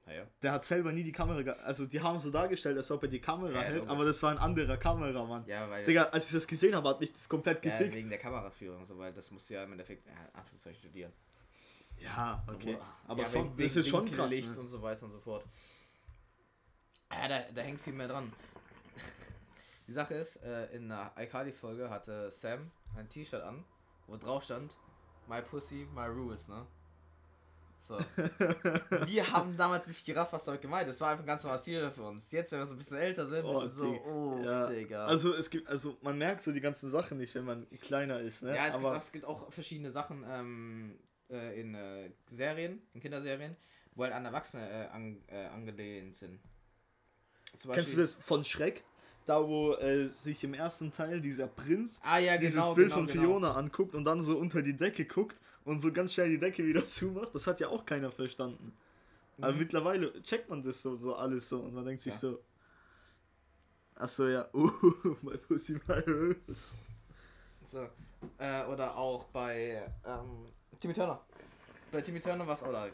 Speaker 1: Naja.
Speaker 2: Der hat selber nie die Kamera gehalten. Also, die haben so dargestellt, als ob er die Kamera
Speaker 1: Ja,
Speaker 2: hält, aber das war ein anderer Kameramann.
Speaker 1: Ja, weil.
Speaker 2: Digga, als ich das gesehen habe, hat mich das komplett
Speaker 1: ja,
Speaker 2: gefickt.
Speaker 1: wegen der Kameraführung so, weil das musst du ja im Endeffekt, ja, Anführungszeichen studieren.
Speaker 2: Ja, okay. Aber
Speaker 1: ja,
Speaker 2: schon,
Speaker 1: wegen-
Speaker 2: das ist
Speaker 1: wegen
Speaker 2: schon krass.
Speaker 1: Licht
Speaker 2: Ne?
Speaker 1: und so weiter und so fort. Ja, da, da hängt viel mehr dran. Die Sache ist, äh, in der iCarly-Folge hatte Sam ein T-Shirt an, wo drauf stand, My Pussy, My Rules, ne? So. *laughs* wir haben damals nicht gerafft, was damit gemeint ist. Das war einfach ein ganz normales T-Shirt für uns. Jetzt, wenn wir so ein bisschen älter sind,
Speaker 2: Oh,
Speaker 1: ist es so, oh,
Speaker 2: Ja,
Speaker 1: Digga.
Speaker 2: Also es gibt, also man merkt so die ganzen Sachen nicht, wenn man kleiner ist, ne?
Speaker 1: Ja, es, gibt
Speaker 2: Aber
Speaker 1: auch, es gibt auch verschiedene Sachen ähm, äh, in äh, Serien, in Kinderserien, wo halt an Erwachsene äh, an, äh, angelehnt sind.
Speaker 2: Kennst du das von Schreck? Da wo äh, sich im ersten Teil dieser Prinz
Speaker 1: Ah ja,
Speaker 2: dieses
Speaker 1: genau,
Speaker 2: Bild
Speaker 1: genau,
Speaker 2: von
Speaker 1: genau.
Speaker 2: Fiona anguckt und dann so unter die Decke guckt und so ganz schnell die Decke wieder *laughs* zumacht. Das hat ja auch keiner verstanden. Aber
Speaker 1: Mhm.
Speaker 2: mittlerweile checkt man das so, so alles so und man denkt sich
Speaker 1: Ja.
Speaker 2: so. Achso, ja, *laughs* uh, my pussy, my rose.
Speaker 1: So. Äh, oder auch bei ähm, Timmy Turner. Bei Timmy Turner war es oder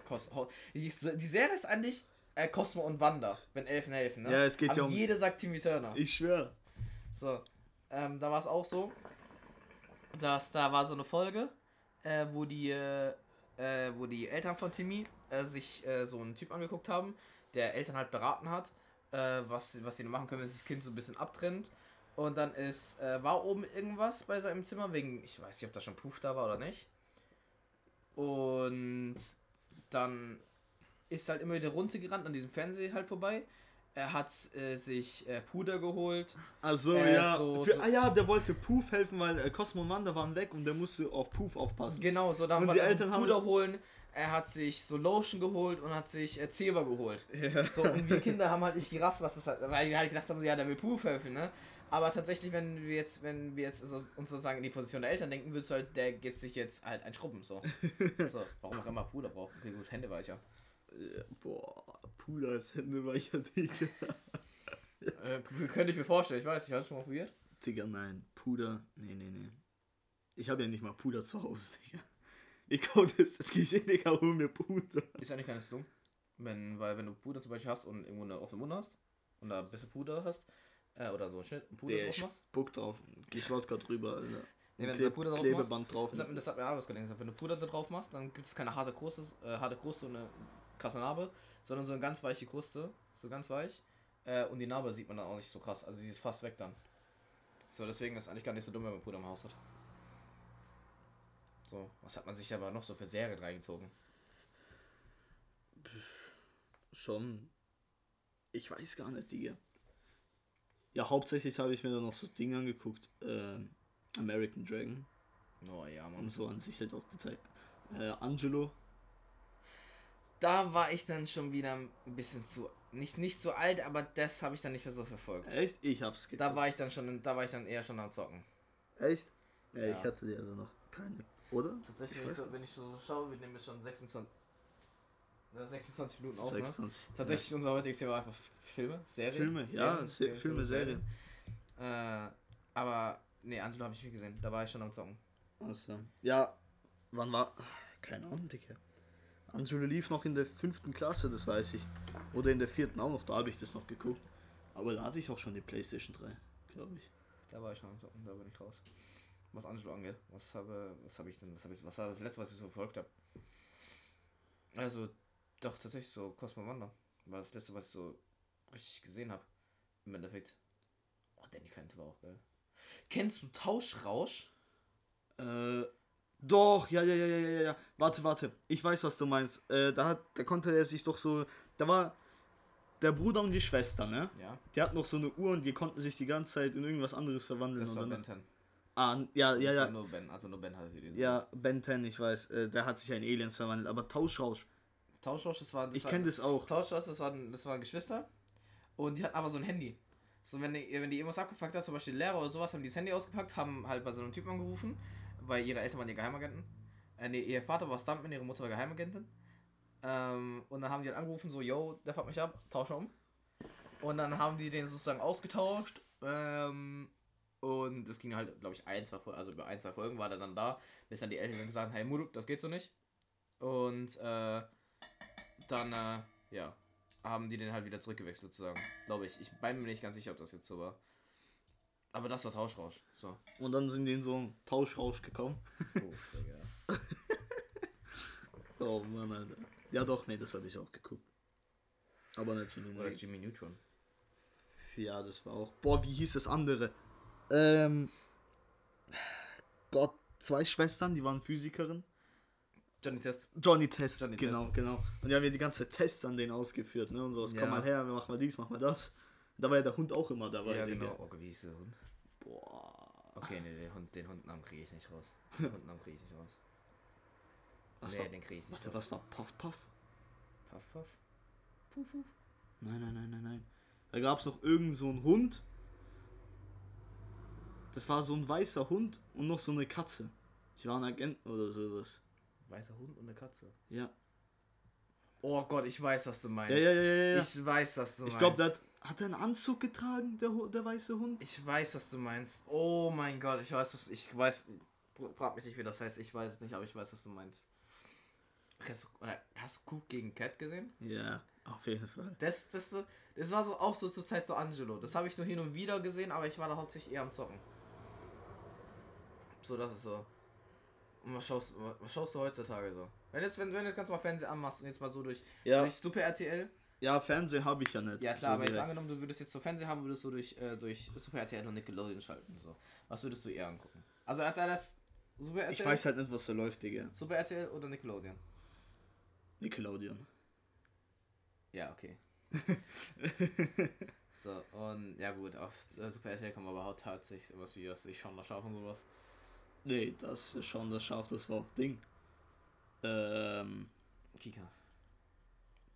Speaker 1: die, die Serie ist eigentlich äh, Cosmo und Wanda, wenn Elfen helfen, ne?
Speaker 2: Ja, es geht
Speaker 1: Aber
Speaker 2: ja um-
Speaker 1: Jeder sagt Timmy Turner.
Speaker 2: Ich schwör.
Speaker 1: So, ähm, da war es auch so, dass da war so eine Folge, äh, wo die, äh, äh, wo die Eltern von Timmy äh, sich äh, so einen Typ angeguckt haben, der Eltern halt beraten hat, äh, was, was sie machen können, wenn sich das Kind so ein bisschen abtrennt. Und dann ist, äh, war oben irgendwas bei seinem Zimmer, wegen, ich weiß nicht, ob da schon Puff da war oder nicht. Und dann ist halt immer wieder runtergerannt an diesem Fernseher halt vorbei. Er hat äh, sich äh, Puder geholt.
Speaker 2: Also
Speaker 1: Äh,
Speaker 2: ja,
Speaker 1: so-
Speaker 2: für,
Speaker 1: so-
Speaker 2: ah ja, der wollte Poof helfen, weil äh, Cosmo und Wanda waren weg und der musste auf Poof aufpassen.
Speaker 1: Genau, so dann
Speaker 2: Und die
Speaker 1: er
Speaker 2: Eltern haben-
Speaker 1: Puder holen. Er hat sich so Lotion geholt und hat sich äh, Zewa geholt. *laughs*
Speaker 2: Ja.
Speaker 1: So, und wir Kinder haben halt nicht gerafft, was das hat, weil wir halt gedacht haben, ja, der will Puff helfen, ne? Aber tatsächlich, wenn wir jetzt, wenn wir jetzt so, uns sozusagen in die Position der Eltern denken, würdest du halt, der geht sich jetzt halt ein Schrubben, so. *laughs* so. Warum auch immer Puder braucht. Okay, gut, Hände weicher.
Speaker 2: Ja, Boah, Puder ist Händeweicher, Digga.
Speaker 1: Äh, könnte ich mir vorstellen, ich weiß, ich hatte schon mal probiert.
Speaker 2: Digga, nein, Puder, nee, nee, nee. Ich habe ja nicht mal Puder zu Hause, Digga. Ich kaufe das, das hin, Digga, hol mir Puder.
Speaker 1: Ist eigentlich gar nicht so dumm. Wenn, weil wenn du Puder zum Beispiel hast und irgendwo eine offene Wunde hast und da ein bisschen Puder hast, äh, oder so einen Schnitt Puder
Speaker 2: Der
Speaker 1: drauf machst,
Speaker 2: spuckt drauf, Geschwottka drüber, Alter.
Speaker 1: Nee, wenn
Speaker 2: Und
Speaker 1: du
Speaker 2: Kleb-
Speaker 1: Puder drauf
Speaker 2: Klebeband drauf.
Speaker 1: Das hat, mir- das hat mir alles gelernt. Wenn du Puder da drauf machst, dann gibt es keine harte Kruste, äh, harte Kruste und eine krasse Narbe, sondern so eine ganz weiche Kruste, so ganz weich. Äh, und die Narbe sieht man dann auch nicht so krass. Also sie ist fast weg dann. So, deswegen ist eigentlich gar nicht so dumm, wenn man Puder im Haus hat. So, was hat man sich aber noch so für Serien reingezogen?
Speaker 2: Schon. Ich weiß gar nicht, Digga. Ja, hauptsächlich habe ich mir dann noch so Dinge angeguckt. Ähm, American Dragon.
Speaker 1: Oh ja,
Speaker 2: Und
Speaker 1: man.
Speaker 2: so an sich halt auch gezeigt. Äh, Angelo.
Speaker 1: Da war ich dann schon wieder ein bisschen zu. Nicht, nicht zu alt, aber das habe ich dann nicht mehr so verfolgt.
Speaker 2: Echt? Ich hab's geguckt.
Speaker 1: Da war ich dann schon, da war ich dann eher schon am Zocken.
Speaker 2: Echt? Ja,
Speaker 1: Ja.
Speaker 2: ich hatte die also noch keine. Oder?
Speaker 1: Tatsächlich,
Speaker 2: Ich
Speaker 1: wenn ich,
Speaker 2: weiß
Speaker 1: so, wenn ich so schaue, wir nehmen jetzt schon 26, äh, 26 Minuten auf. Ne?
Speaker 2: 26.
Speaker 1: Tatsächlich unser heutiges Thema war einfach Filme, Serien.
Speaker 2: Filme, ja, Se- Filme, Serien.
Speaker 1: Äh, aber, nee, Angelo habe ich viel gesehen. Da war ich schon am Zocken.
Speaker 2: Also, ja, wann war. Keine Ahnung, Digga. Angelo lief noch in der fünften Klasse, das weiß ich. Oder in der vierten auch noch, da habe ich das noch geguckt. Aber da hatte ich auch schon die Playstation 3, glaube ich.
Speaker 1: Da war ich Zocken, da bin ich raus. Was Angelo angeht. Was habe, was habe ich denn, was habe ich, was war das letzte, was ich so verfolgt habe? Also, doch, tatsächlich so Cosmo Wanda. War das letzte, was ich so richtig gesehen habe. Im Endeffekt. Oh, Danny Phantom war auch geil. Kennst du Tauschrausch?
Speaker 2: Äh, doch, ja, ja, ja, ja, ja, ja. Warte, warte. Ich weiß, was du meinst. Äh, da hat, da konnte er sich doch so. Da war der Bruder und die Schwester, ne?
Speaker 1: Ja,
Speaker 2: Die hatten noch so eine Uhr und die konnten sich die ganze Zeit in irgendwas anderes verwandeln.
Speaker 1: das war Ben
Speaker 2: ne?
Speaker 1: 10.
Speaker 2: Ah, ja, ja, ja.
Speaker 1: Nur Ben, also nur Ben hatte diese.
Speaker 2: Ja, Ben 10, ich weiß. Äh, der hat sich in Aliens verwandelt. Aber Tauschrausch.
Speaker 1: Tauschrausch, das war. Das
Speaker 2: Ich kenne das auch.
Speaker 1: Tauschrausch, das waren, das waren Geschwister. Und die hatten aber so ein Handy. So, wenn die, wenn die irgendwas abgepackt hat, zum Beispiel Lehrer oder sowas, haben die das Handy ausgepackt, haben halt bei so einem Typen angerufen, weil ihre Eltern waren ja Geheimagenten. Äh, nee, ihr Vater war Stuntman, ihre Mutter war Geheimagentin. Ähm, und dann haben die halt angerufen, so, yo, der fuckt mich ab, tausche um. Und dann haben die den sozusagen ausgetauscht. Ähm, und es ging halt, glaube ich, ein, zwei Folgen, also über ein, zwei Folgen war der dann da, bis dann die Eltern dann gesagt haben, hey Muruk, das geht so nicht. Und äh, dann, äh, ja, haben die den halt wieder zurückgewechselt sozusagen. Glaube ich. Ich bin mir nicht ganz sicher, ob das jetzt so war. Aber das war Tauschrausch. So.
Speaker 2: Und dann sind die in so einen Tauschrausch gekommen.
Speaker 1: Oh, Digga. *laughs*
Speaker 2: Oh Mann, Alter. Ja, doch, nee, das habe ich auch geguckt. Aber nicht so
Speaker 1: Oder. Jimmy Neutron.
Speaker 2: Ja, das war auch. Boah, wie hieß das andere? Ähm. Gott, zwei Schwestern, die waren Physikerin.
Speaker 1: Johnny Test.
Speaker 2: Johnny Test,
Speaker 1: Johnny
Speaker 2: genau,
Speaker 1: Test.
Speaker 2: genau. Und die haben ja die ganze Tests an denen ausgeführt, ne? Und so,
Speaker 1: Ja.
Speaker 2: komm mal her, wir machen mal dies, mach mal das. Da war ja der Hund auch immer dabei.
Speaker 1: ja, genau. Oh, wie hieß der Hund?
Speaker 2: Boah.
Speaker 1: Okay, nee, den, Hund, den Hundnamen kriege ich nicht raus. *laughs* Den Hundnamen kriege ich nicht raus.
Speaker 2: Was
Speaker 1: nee,
Speaker 2: war,
Speaker 1: den kriege ich nicht
Speaker 2: warte,
Speaker 1: raus.
Speaker 2: was war Puff Puff?
Speaker 1: Puff, puff. Puff, puff.
Speaker 2: Nein, nein, nein, nein, nein. Da gab es noch irgend so einen Hund. Das war so ein weißer Hund und noch so eine Katze. Die waren Agenten oder sowas.
Speaker 1: Weißer Hund und eine Katze.
Speaker 2: Ja.
Speaker 1: Oh Gott, ich weiß, was du meinst.
Speaker 2: Ja, ja, ja, ja.
Speaker 1: Ich weiß, was du
Speaker 2: Ich
Speaker 1: meinst.
Speaker 2: glaube, der hat, er einen Anzug getragen, der, der weiße Hund?
Speaker 1: Ich weiß, was du meinst. Oh mein Gott, ich weiß, was ich weiß. Frag mich nicht, wie das heißt. Ich weiß es nicht, aber ich weiß, was du meinst. Hast du, hast du Cook gegen Cat gesehen?
Speaker 2: Ja, auf jeden Fall.
Speaker 1: Das, das, so, das war so auch so zur Zeit so Angelo. Das habe ich nur hin und wieder gesehen, aber ich war da hauptsächlich eher am Zocken. So, das ist so. Und was schaust, was schaust du heutzutage so? Wenn jetzt, wenn, wenn du jetzt ganz mal Fernsehen anmachst und jetzt mal so durch,
Speaker 2: Ja,
Speaker 1: durch Super RTL.
Speaker 2: Ja Fernsehen habe ich ja nicht.
Speaker 1: Ja klar,
Speaker 2: so
Speaker 1: aber jetzt
Speaker 2: direkt.
Speaker 1: angenommen, du würdest jetzt so Fernsehen haben, würdest du durch, äh, durch Super RTL und Nickelodeon schalten. So. Was würdest du eher angucken? Also als erstes Super RTL?
Speaker 2: Ich weiß halt nicht, was da läuft, Digga.
Speaker 1: Super RTL oder Nickelodeon?
Speaker 2: Nickelodeon.
Speaker 1: Ja, okay. *laughs* so, und ja gut, auf äh, Super RTL man aber auch tatsächlich sowas wie was ich schon mal schaffen und sowas.
Speaker 2: Nee, das ist schon das Schaf, das war auf Ding. Ähm,
Speaker 1: Kika.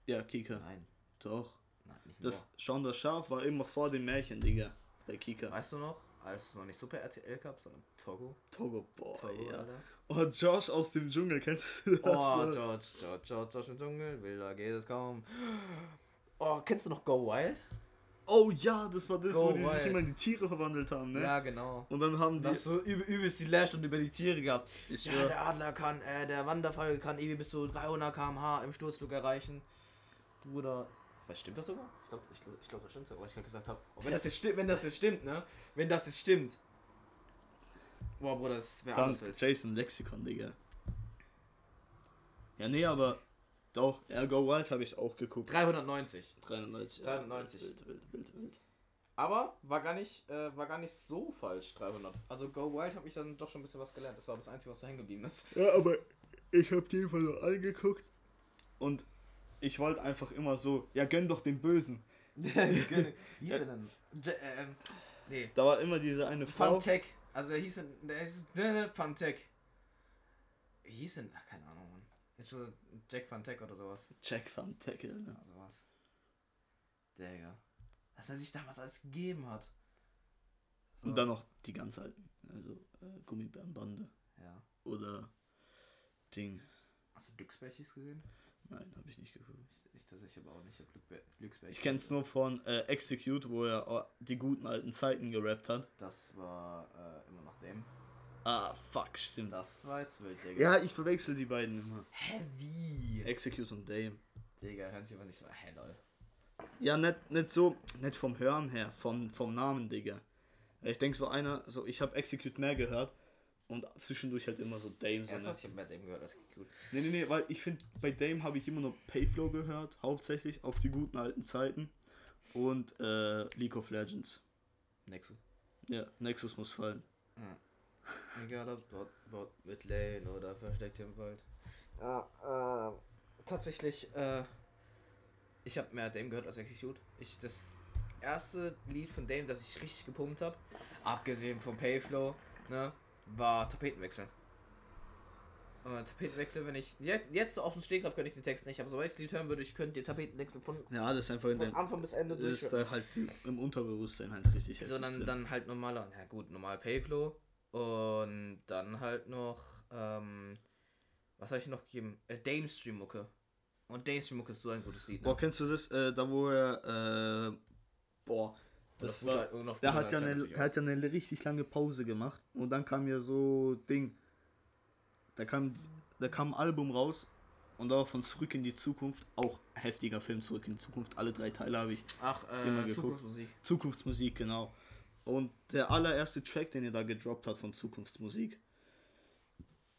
Speaker 2: ja, Kika.
Speaker 1: Nein,
Speaker 2: Doch.
Speaker 1: nein.
Speaker 2: Das Schon das Schaf war immer vor dem Märchen, Digga. Bei Kika.
Speaker 1: Weißt du noch, als es noch nicht Super RTL gab, sondern Togo?
Speaker 2: Togo, boah,
Speaker 1: Togo,
Speaker 2: ja.
Speaker 1: Alter.
Speaker 2: Oh, Josh aus dem Dschungel, kennst du das?
Speaker 1: Oh,
Speaker 2: ne?
Speaker 1: George, George, George, George im Dschungel, wilder geht es kaum. Oh, kennst du noch Go Wild?
Speaker 2: Oh ja, das war das,
Speaker 1: Go
Speaker 2: wo die
Speaker 1: wild.
Speaker 2: sich immer in die Tiere verwandelt haben, ne?
Speaker 1: Ja, genau.
Speaker 2: Und dann haben die.
Speaker 1: Das so üb übelst die Lehrstunde über die Tiere gehabt.
Speaker 2: ich
Speaker 1: Ja, der Adler kann, äh, der Wanderfalke kann ewig bis zu 300 km/h im Sturzflug erreichen. Bruder. Was stimmt das sogar? Ich glaube, ich, glaub- ich glaub, das stimmt sogar, was ich gerade gesagt habe. Wenn das jetzt stimmt, wenn das jetzt stimmt, ne? Wenn das jetzt stimmt. Boah, Bruder, das wäre
Speaker 2: dann
Speaker 1: alles wild.
Speaker 2: Jason Lexikon, Digga. Ja, nee, aber doch, ja, Go Wild habe ich auch geguckt.
Speaker 1: 390.
Speaker 2: 390.
Speaker 1: 390.
Speaker 2: Wild, wild, wild, wild.
Speaker 1: Aber war gar nicht, äh, war gar nicht so falsch, 300. Also Go Wild habe ich dann doch schon ein bisschen was gelernt. Das war das Einzige, was so hängen geblieben ist.
Speaker 2: Ja, aber ich habe den Fall so angeguckt und ich wollte einfach immer so, ja, gönn doch den Bösen. *laughs*
Speaker 1: Wie hieß er denn? Je ähm, nee.
Speaker 2: Da war immer diese eine Frau.
Speaker 1: Funtech. Also er hieß, der ist ne, Funtech. Wie hieß denn? Ach, keine Ahnung, Mann. Ist so Jack Funtech oder sowas.
Speaker 2: Jack Tackle,
Speaker 1: Ja,
Speaker 2: ne?
Speaker 1: sowas. Digga. Was er sich damals alles gegeben hat. So,
Speaker 2: Und dann noch die ganz alten. Also äh, Gummibärenbande.
Speaker 1: Ja.
Speaker 2: Oder Ding.
Speaker 1: Hast du Glücksbärchis gesehen?
Speaker 2: Nein, habe ich nicht geguckt.
Speaker 1: Ich, ich tatsächlich aber auch nicht. Ich hab Glücksbär Glücksbärchis.
Speaker 2: Ich kenn's nur von äh, Execute, wo er äh, die guten alten Zeiten gerappt hat.
Speaker 1: Das war äh, immer noch dem.
Speaker 2: Ah, fuck, stimmt.
Speaker 1: Das war jetzt wild, Digga.
Speaker 2: Ja, ich verwechsel die beiden immer.
Speaker 1: Hä, wie?
Speaker 2: Execute und Dame.
Speaker 1: Digga, hören Sie aber nicht so. Hä, lol.
Speaker 2: Ja, nicht, nicht so, nicht vom Hören her, vom, vom Namen, Digga. Ich denke so einer, so ich habe Execute mehr gehört und zwischendurch halt immer so Dame. So ne?
Speaker 1: Ernsthaft, ich hab mehr dem gehört als gut.
Speaker 2: Nee, nee, nee, weil ich finde, bei Dame habe ich immer nur Payflow gehört, hauptsächlich auf die guten alten Zeiten. Und äh, League of Legends.
Speaker 1: Nexus.
Speaker 2: Ja, Nexus muss fallen.
Speaker 1: Egal ob dort, dort mit Lane oder versteckt im Wald. Ja, äh, tatsächlich, äh, ich habe mehr Dame gehört als Execute. Ich, das erste Lied von Dame, das ich richtig gepumpt habe, abgesehen vom Payflow, ne, war Tapetenwechsel. Äh, Tapetenwechsel, wenn ich, jetzt, jetzt so auf dem Stegreif könnte ich den Text nicht, aber sobald ich Lied hören würde, ich könnte den Tapetenwechsel von,
Speaker 2: Ja, das ist einfach in
Speaker 1: von
Speaker 2: dem.
Speaker 1: Anfang bis Ende
Speaker 2: Das ist
Speaker 1: durch.
Speaker 2: da halt im Unterbewusstsein halt richtig heftig
Speaker 1: Sondern
Speaker 2: drin.
Speaker 1: dann halt normaler, na gut, normal Payflow und dann halt noch, ähm, was habe ich noch gegeben? Äh, Dame Stream Mucke. Und Dame Stream Mucke ist so ein gutes Lied. Ne?
Speaker 2: Boah, kennst du das, äh, da wo er, äh, boah, das war,
Speaker 1: Brutal- oder
Speaker 2: der hat ja eine, der hat ja eine richtig lange Pause gemacht und dann kam ja so Ding, da kam, da kam ein Album raus und da war von Zurück in die Zukunft, auch heftiger Film Zurück in die Zukunft, alle drei Teile habe ich,
Speaker 1: Ach,
Speaker 2: Immer
Speaker 1: äh,
Speaker 2: geguckt.
Speaker 1: Zukunftsmusik.
Speaker 2: Zukunftsmusik, genau. Und der allererste Track, den er da gedroppt hat von Zukunftsmusik,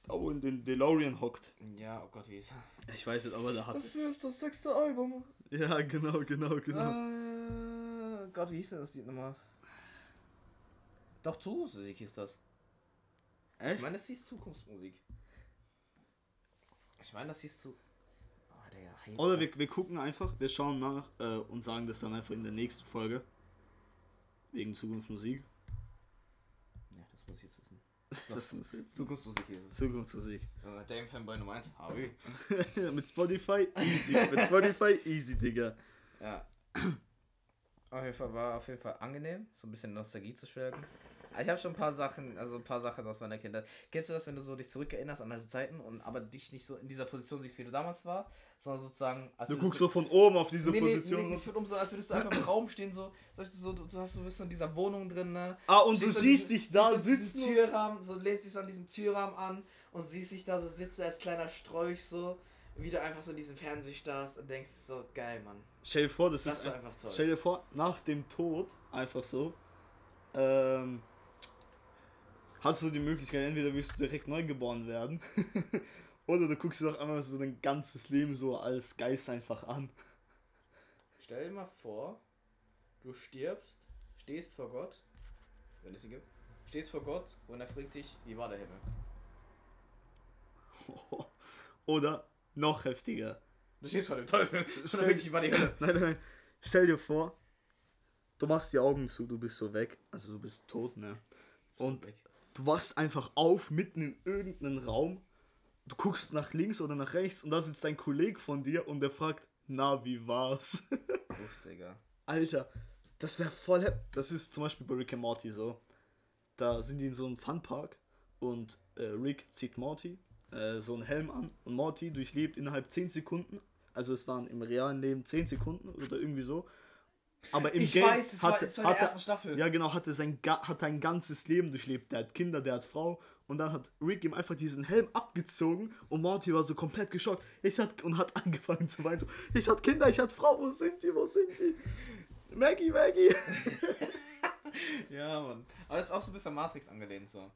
Speaker 2: oh, in den DeLorean hockt.
Speaker 1: Ja, oh Gott, wie ist
Speaker 2: Ich weiß nicht, aber da hat,
Speaker 1: Das ist das sechste Album.
Speaker 2: ja, genau, genau, genau.
Speaker 1: Äh, Gott, wie hieß denn das Lied nochmal? Doch, Zukunftsmusik hieß das. Ich
Speaker 2: Echt?
Speaker 1: meine, das hieß Zukunftsmusik. Ich meine, das hieß zu. Oh.
Speaker 2: Oder wir, wir gucken einfach, wir schauen nach äh, und sagen das dann einfach in der nächsten Folge. Wegen Zukunftsmusik.
Speaker 1: Ja, das muss ich jetzt wissen. *laughs*
Speaker 2: Das muss jetzt.
Speaker 1: Zukunftsmusik hieß es.
Speaker 2: Zukunftsmusik.
Speaker 1: Äh, Dame Fanboy Nummer 1. Harvey. *laughs*
Speaker 2: Mit Spotify easy. Mit Spotify easy, Digga.
Speaker 1: Ja. *clears throat* Auf jeden Fall war auf jeden Fall angenehm, so ein bisschen Nostalgie zu schwelgen. Ich habe schon ein paar Sachen, also ein paar Sachen aus meiner Kindheit. Kennst du das, wenn du so dich zurückerinnerst an alte Zeiten und aber dich nicht so in dieser Position siehst, wie du damals war, sondern sozusagen. als
Speaker 2: Du guckst so von oben auf diese
Speaker 1: nee, nee,
Speaker 2: Position.
Speaker 1: Nee, nicht um so, als würdest du einfach im *clears throat* Raum stehen, so, so, so du, du hast so ein bisschen in dieser Wohnung drin, ne?
Speaker 2: ah, und du
Speaker 1: Stehst an
Speaker 2: siehst
Speaker 1: diesem-
Speaker 2: dich da
Speaker 1: siehst
Speaker 2: sitzen.
Speaker 1: Türrahmen, so lehnst dich so an diesen Türrahmen an und siehst dich da so sitzen als kleiner Strolch so, wie du einfach so in diesen Fernseher starrst und denkst so, geil, Mann.
Speaker 2: Stell dir vor, das,
Speaker 1: Das
Speaker 2: ist. ein-
Speaker 1: einfach toll.
Speaker 2: Stell dir vor, nach dem Tod, einfach so, ähm, hast du die Möglichkeit, entweder wirst du direkt neu geboren werden, *laughs* oder du guckst dir doch einmal so dein ganzes Leben so als Geist einfach an.
Speaker 1: Stell dir mal vor, du stirbst, stehst vor Gott, wenn es ihn gibt, stehst vor Gott und er fragt dich, wie war der Himmel? *laughs*
Speaker 2: Oder noch heftiger.
Speaker 1: Du stehst vor dem Teufel. Und
Speaker 2: Stell-
Speaker 1: war die Hölle.
Speaker 2: Nein, nein. Stell dir vor, du machst die Augen zu, du bist so weg. Also du bist tot, ne? Und du wachst einfach auf mitten in irgendeinem Raum. Du guckst nach links oder nach rechts und da sitzt ein Kollege von dir und der fragt, na, wie war's? *laughs*
Speaker 1: Uff, Digga.
Speaker 2: Alter, das wäre voll. Das ist zum Beispiel bei Rick and Morty so. Da sind die in so einem Funpark und äh, Rick zieht Morty äh, so einen Helm an und Morty durchlebt innerhalb 10 Sekunden. Also es waren im realen Leben 10 Sekunden oder irgendwie so. Aber im
Speaker 1: Ich
Speaker 2: Game
Speaker 1: weiß, es war-
Speaker 2: hatte,
Speaker 1: es war in der
Speaker 2: hatte,
Speaker 1: Staffel.
Speaker 2: Ja, genau, hatte sein hat ein ganzes Leben durchlebt. Der hat Kinder, der hat Frau und dann hat Rick ihm einfach diesen Helm abgezogen und Morty war so komplett geschockt. Ich hat und hat *laughs* angefangen zu weinen so, ich hatte Kinder, ich hatte Frau, wo sind die? Wo sind die? Maggie, Maggie. *laughs*
Speaker 1: Ja, Mann. Aber das ist auch so ein bisschen Matrix angelehnt so.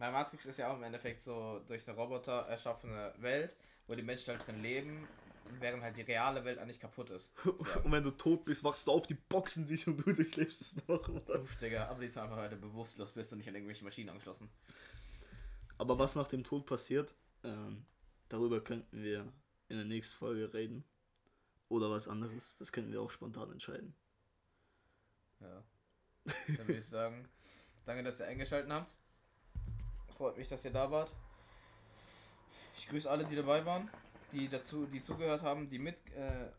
Speaker 1: Weil Matrix ist ja auch im Endeffekt so durch den Roboter erschaffene Welt, wo die Menschen halt drin leben, während halt die reale Welt eigentlich kaputt ist. *laughs*
Speaker 2: Und
Speaker 1: sozusagen.
Speaker 2: wenn du tot bist, wachst du auf, die boxen dich und du *laughs* durchlebst es noch.
Speaker 1: Uff, Digga, aber die sind einfach, weil du bewusstlos bist und nicht an irgendwelche Maschinen angeschlossen.
Speaker 2: Aber was nach dem Tod passiert, ähm, darüber könnten wir in der nächsten Folge reden. Oder was anderes. Das könnten wir auch spontan entscheiden.
Speaker 1: Ja. Dann würde ich sagen, danke, dass ihr eingeschaltet habt. Freut mich, dass ihr da wart. Ich grüße alle, die dabei waren, die dazu, die zugehört haben, die mit, äh, äh,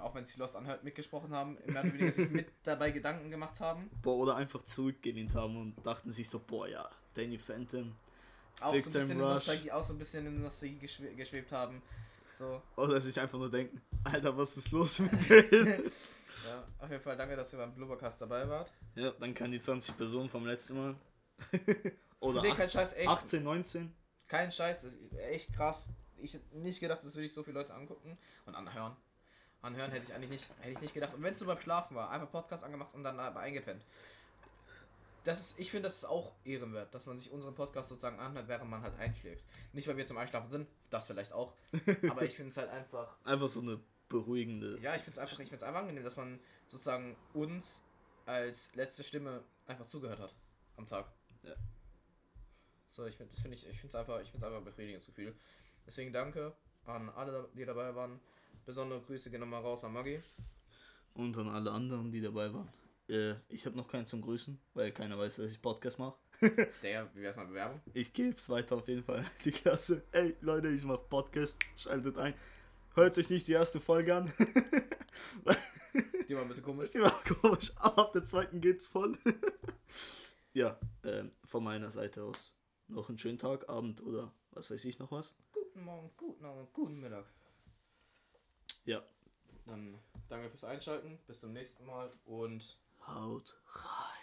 Speaker 1: auch wenn es sich Lost anhört, mitgesprochen haben, mehr oder weniger sich mit *laughs* dabei Gedanken gemacht haben.
Speaker 2: Boah, oder einfach zurückgelehnt haben und dachten sich so, boah ja, Danny Phantom.
Speaker 1: Auch
Speaker 2: Big
Speaker 1: so ein bisschen in. Nostalgie, auch so ein bisschen in Nostalgie geschwe geschwebt haben. So,
Speaker 2: Oder sich einfach nur denken, Alter, was ist los mit *laughs* denen?
Speaker 1: ja, auf jeden Fall danke, dass ihr beim Blubbercast dabei wart.
Speaker 2: ja, dann kann die 20 Personen vom letzten Mal. *laughs* oder
Speaker 1: Nee,
Speaker 2: 18,
Speaker 1: kein Scheiß, echt.
Speaker 2: 18, 19.
Speaker 1: Kein Scheiß, das ist echt krass. Ich hätte nicht gedacht, das würde ich so viele Leute angucken und anhören. Anhören hätte ich eigentlich nicht, hätte ich nicht gedacht. Und wenn es nur beim Schlafen war, einfach Podcast angemacht und dann aber eingepennt. Das ist, ich finde, das ist auch ehrenwert, dass man sich unseren Podcast sozusagen anhört, während man halt einschläft. Nicht, weil wir zum Einschlafen sind, das vielleicht auch. *laughs* aber ich finde es halt einfach,
Speaker 2: Einfach so eine beruhigende.
Speaker 1: ja, ich finde es einfach, ich finde es einfach angenehm, dass man sozusagen uns als letzte Stimme einfach zugehört hat am Tag.
Speaker 2: Ja.
Speaker 1: So, ich finde, das finde ich, ich finde es einfach, ich finde einfach ein befriedigendes Gefühl. Deswegen danke an alle, die dabei waren. Besondere Grüße gehen nochmal raus an Maggie.
Speaker 2: Und an alle anderen, die dabei waren. Äh, ich habe noch keinen zum Grüßen, weil keiner weiß, dass ich Podcast mache. *laughs*
Speaker 1: Der, wie wär's mal Bewerbung?
Speaker 2: Ich gebe es weiter auf jeden Fall die Klasse. Ey, Leute, ich mache Podcast. Schaltet ein. Hört euch nicht die erste Folge an. *laughs*
Speaker 1: Die war ein bisschen komisch.
Speaker 2: Die war komisch, aber ab der zweiten geht's voll. *laughs* ja, ähm, von meiner Seite aus noch einen schönen Tag, Abend oder was weiß ich noch was.
Speaker 1: Guten Morgen, guten Abend, guten Mittag.
Speaker 2: Ja,
Speaker 1: Dann danke fürs Einschalten. Bis zum nächsten Mal und
Speaker 2: haut rein.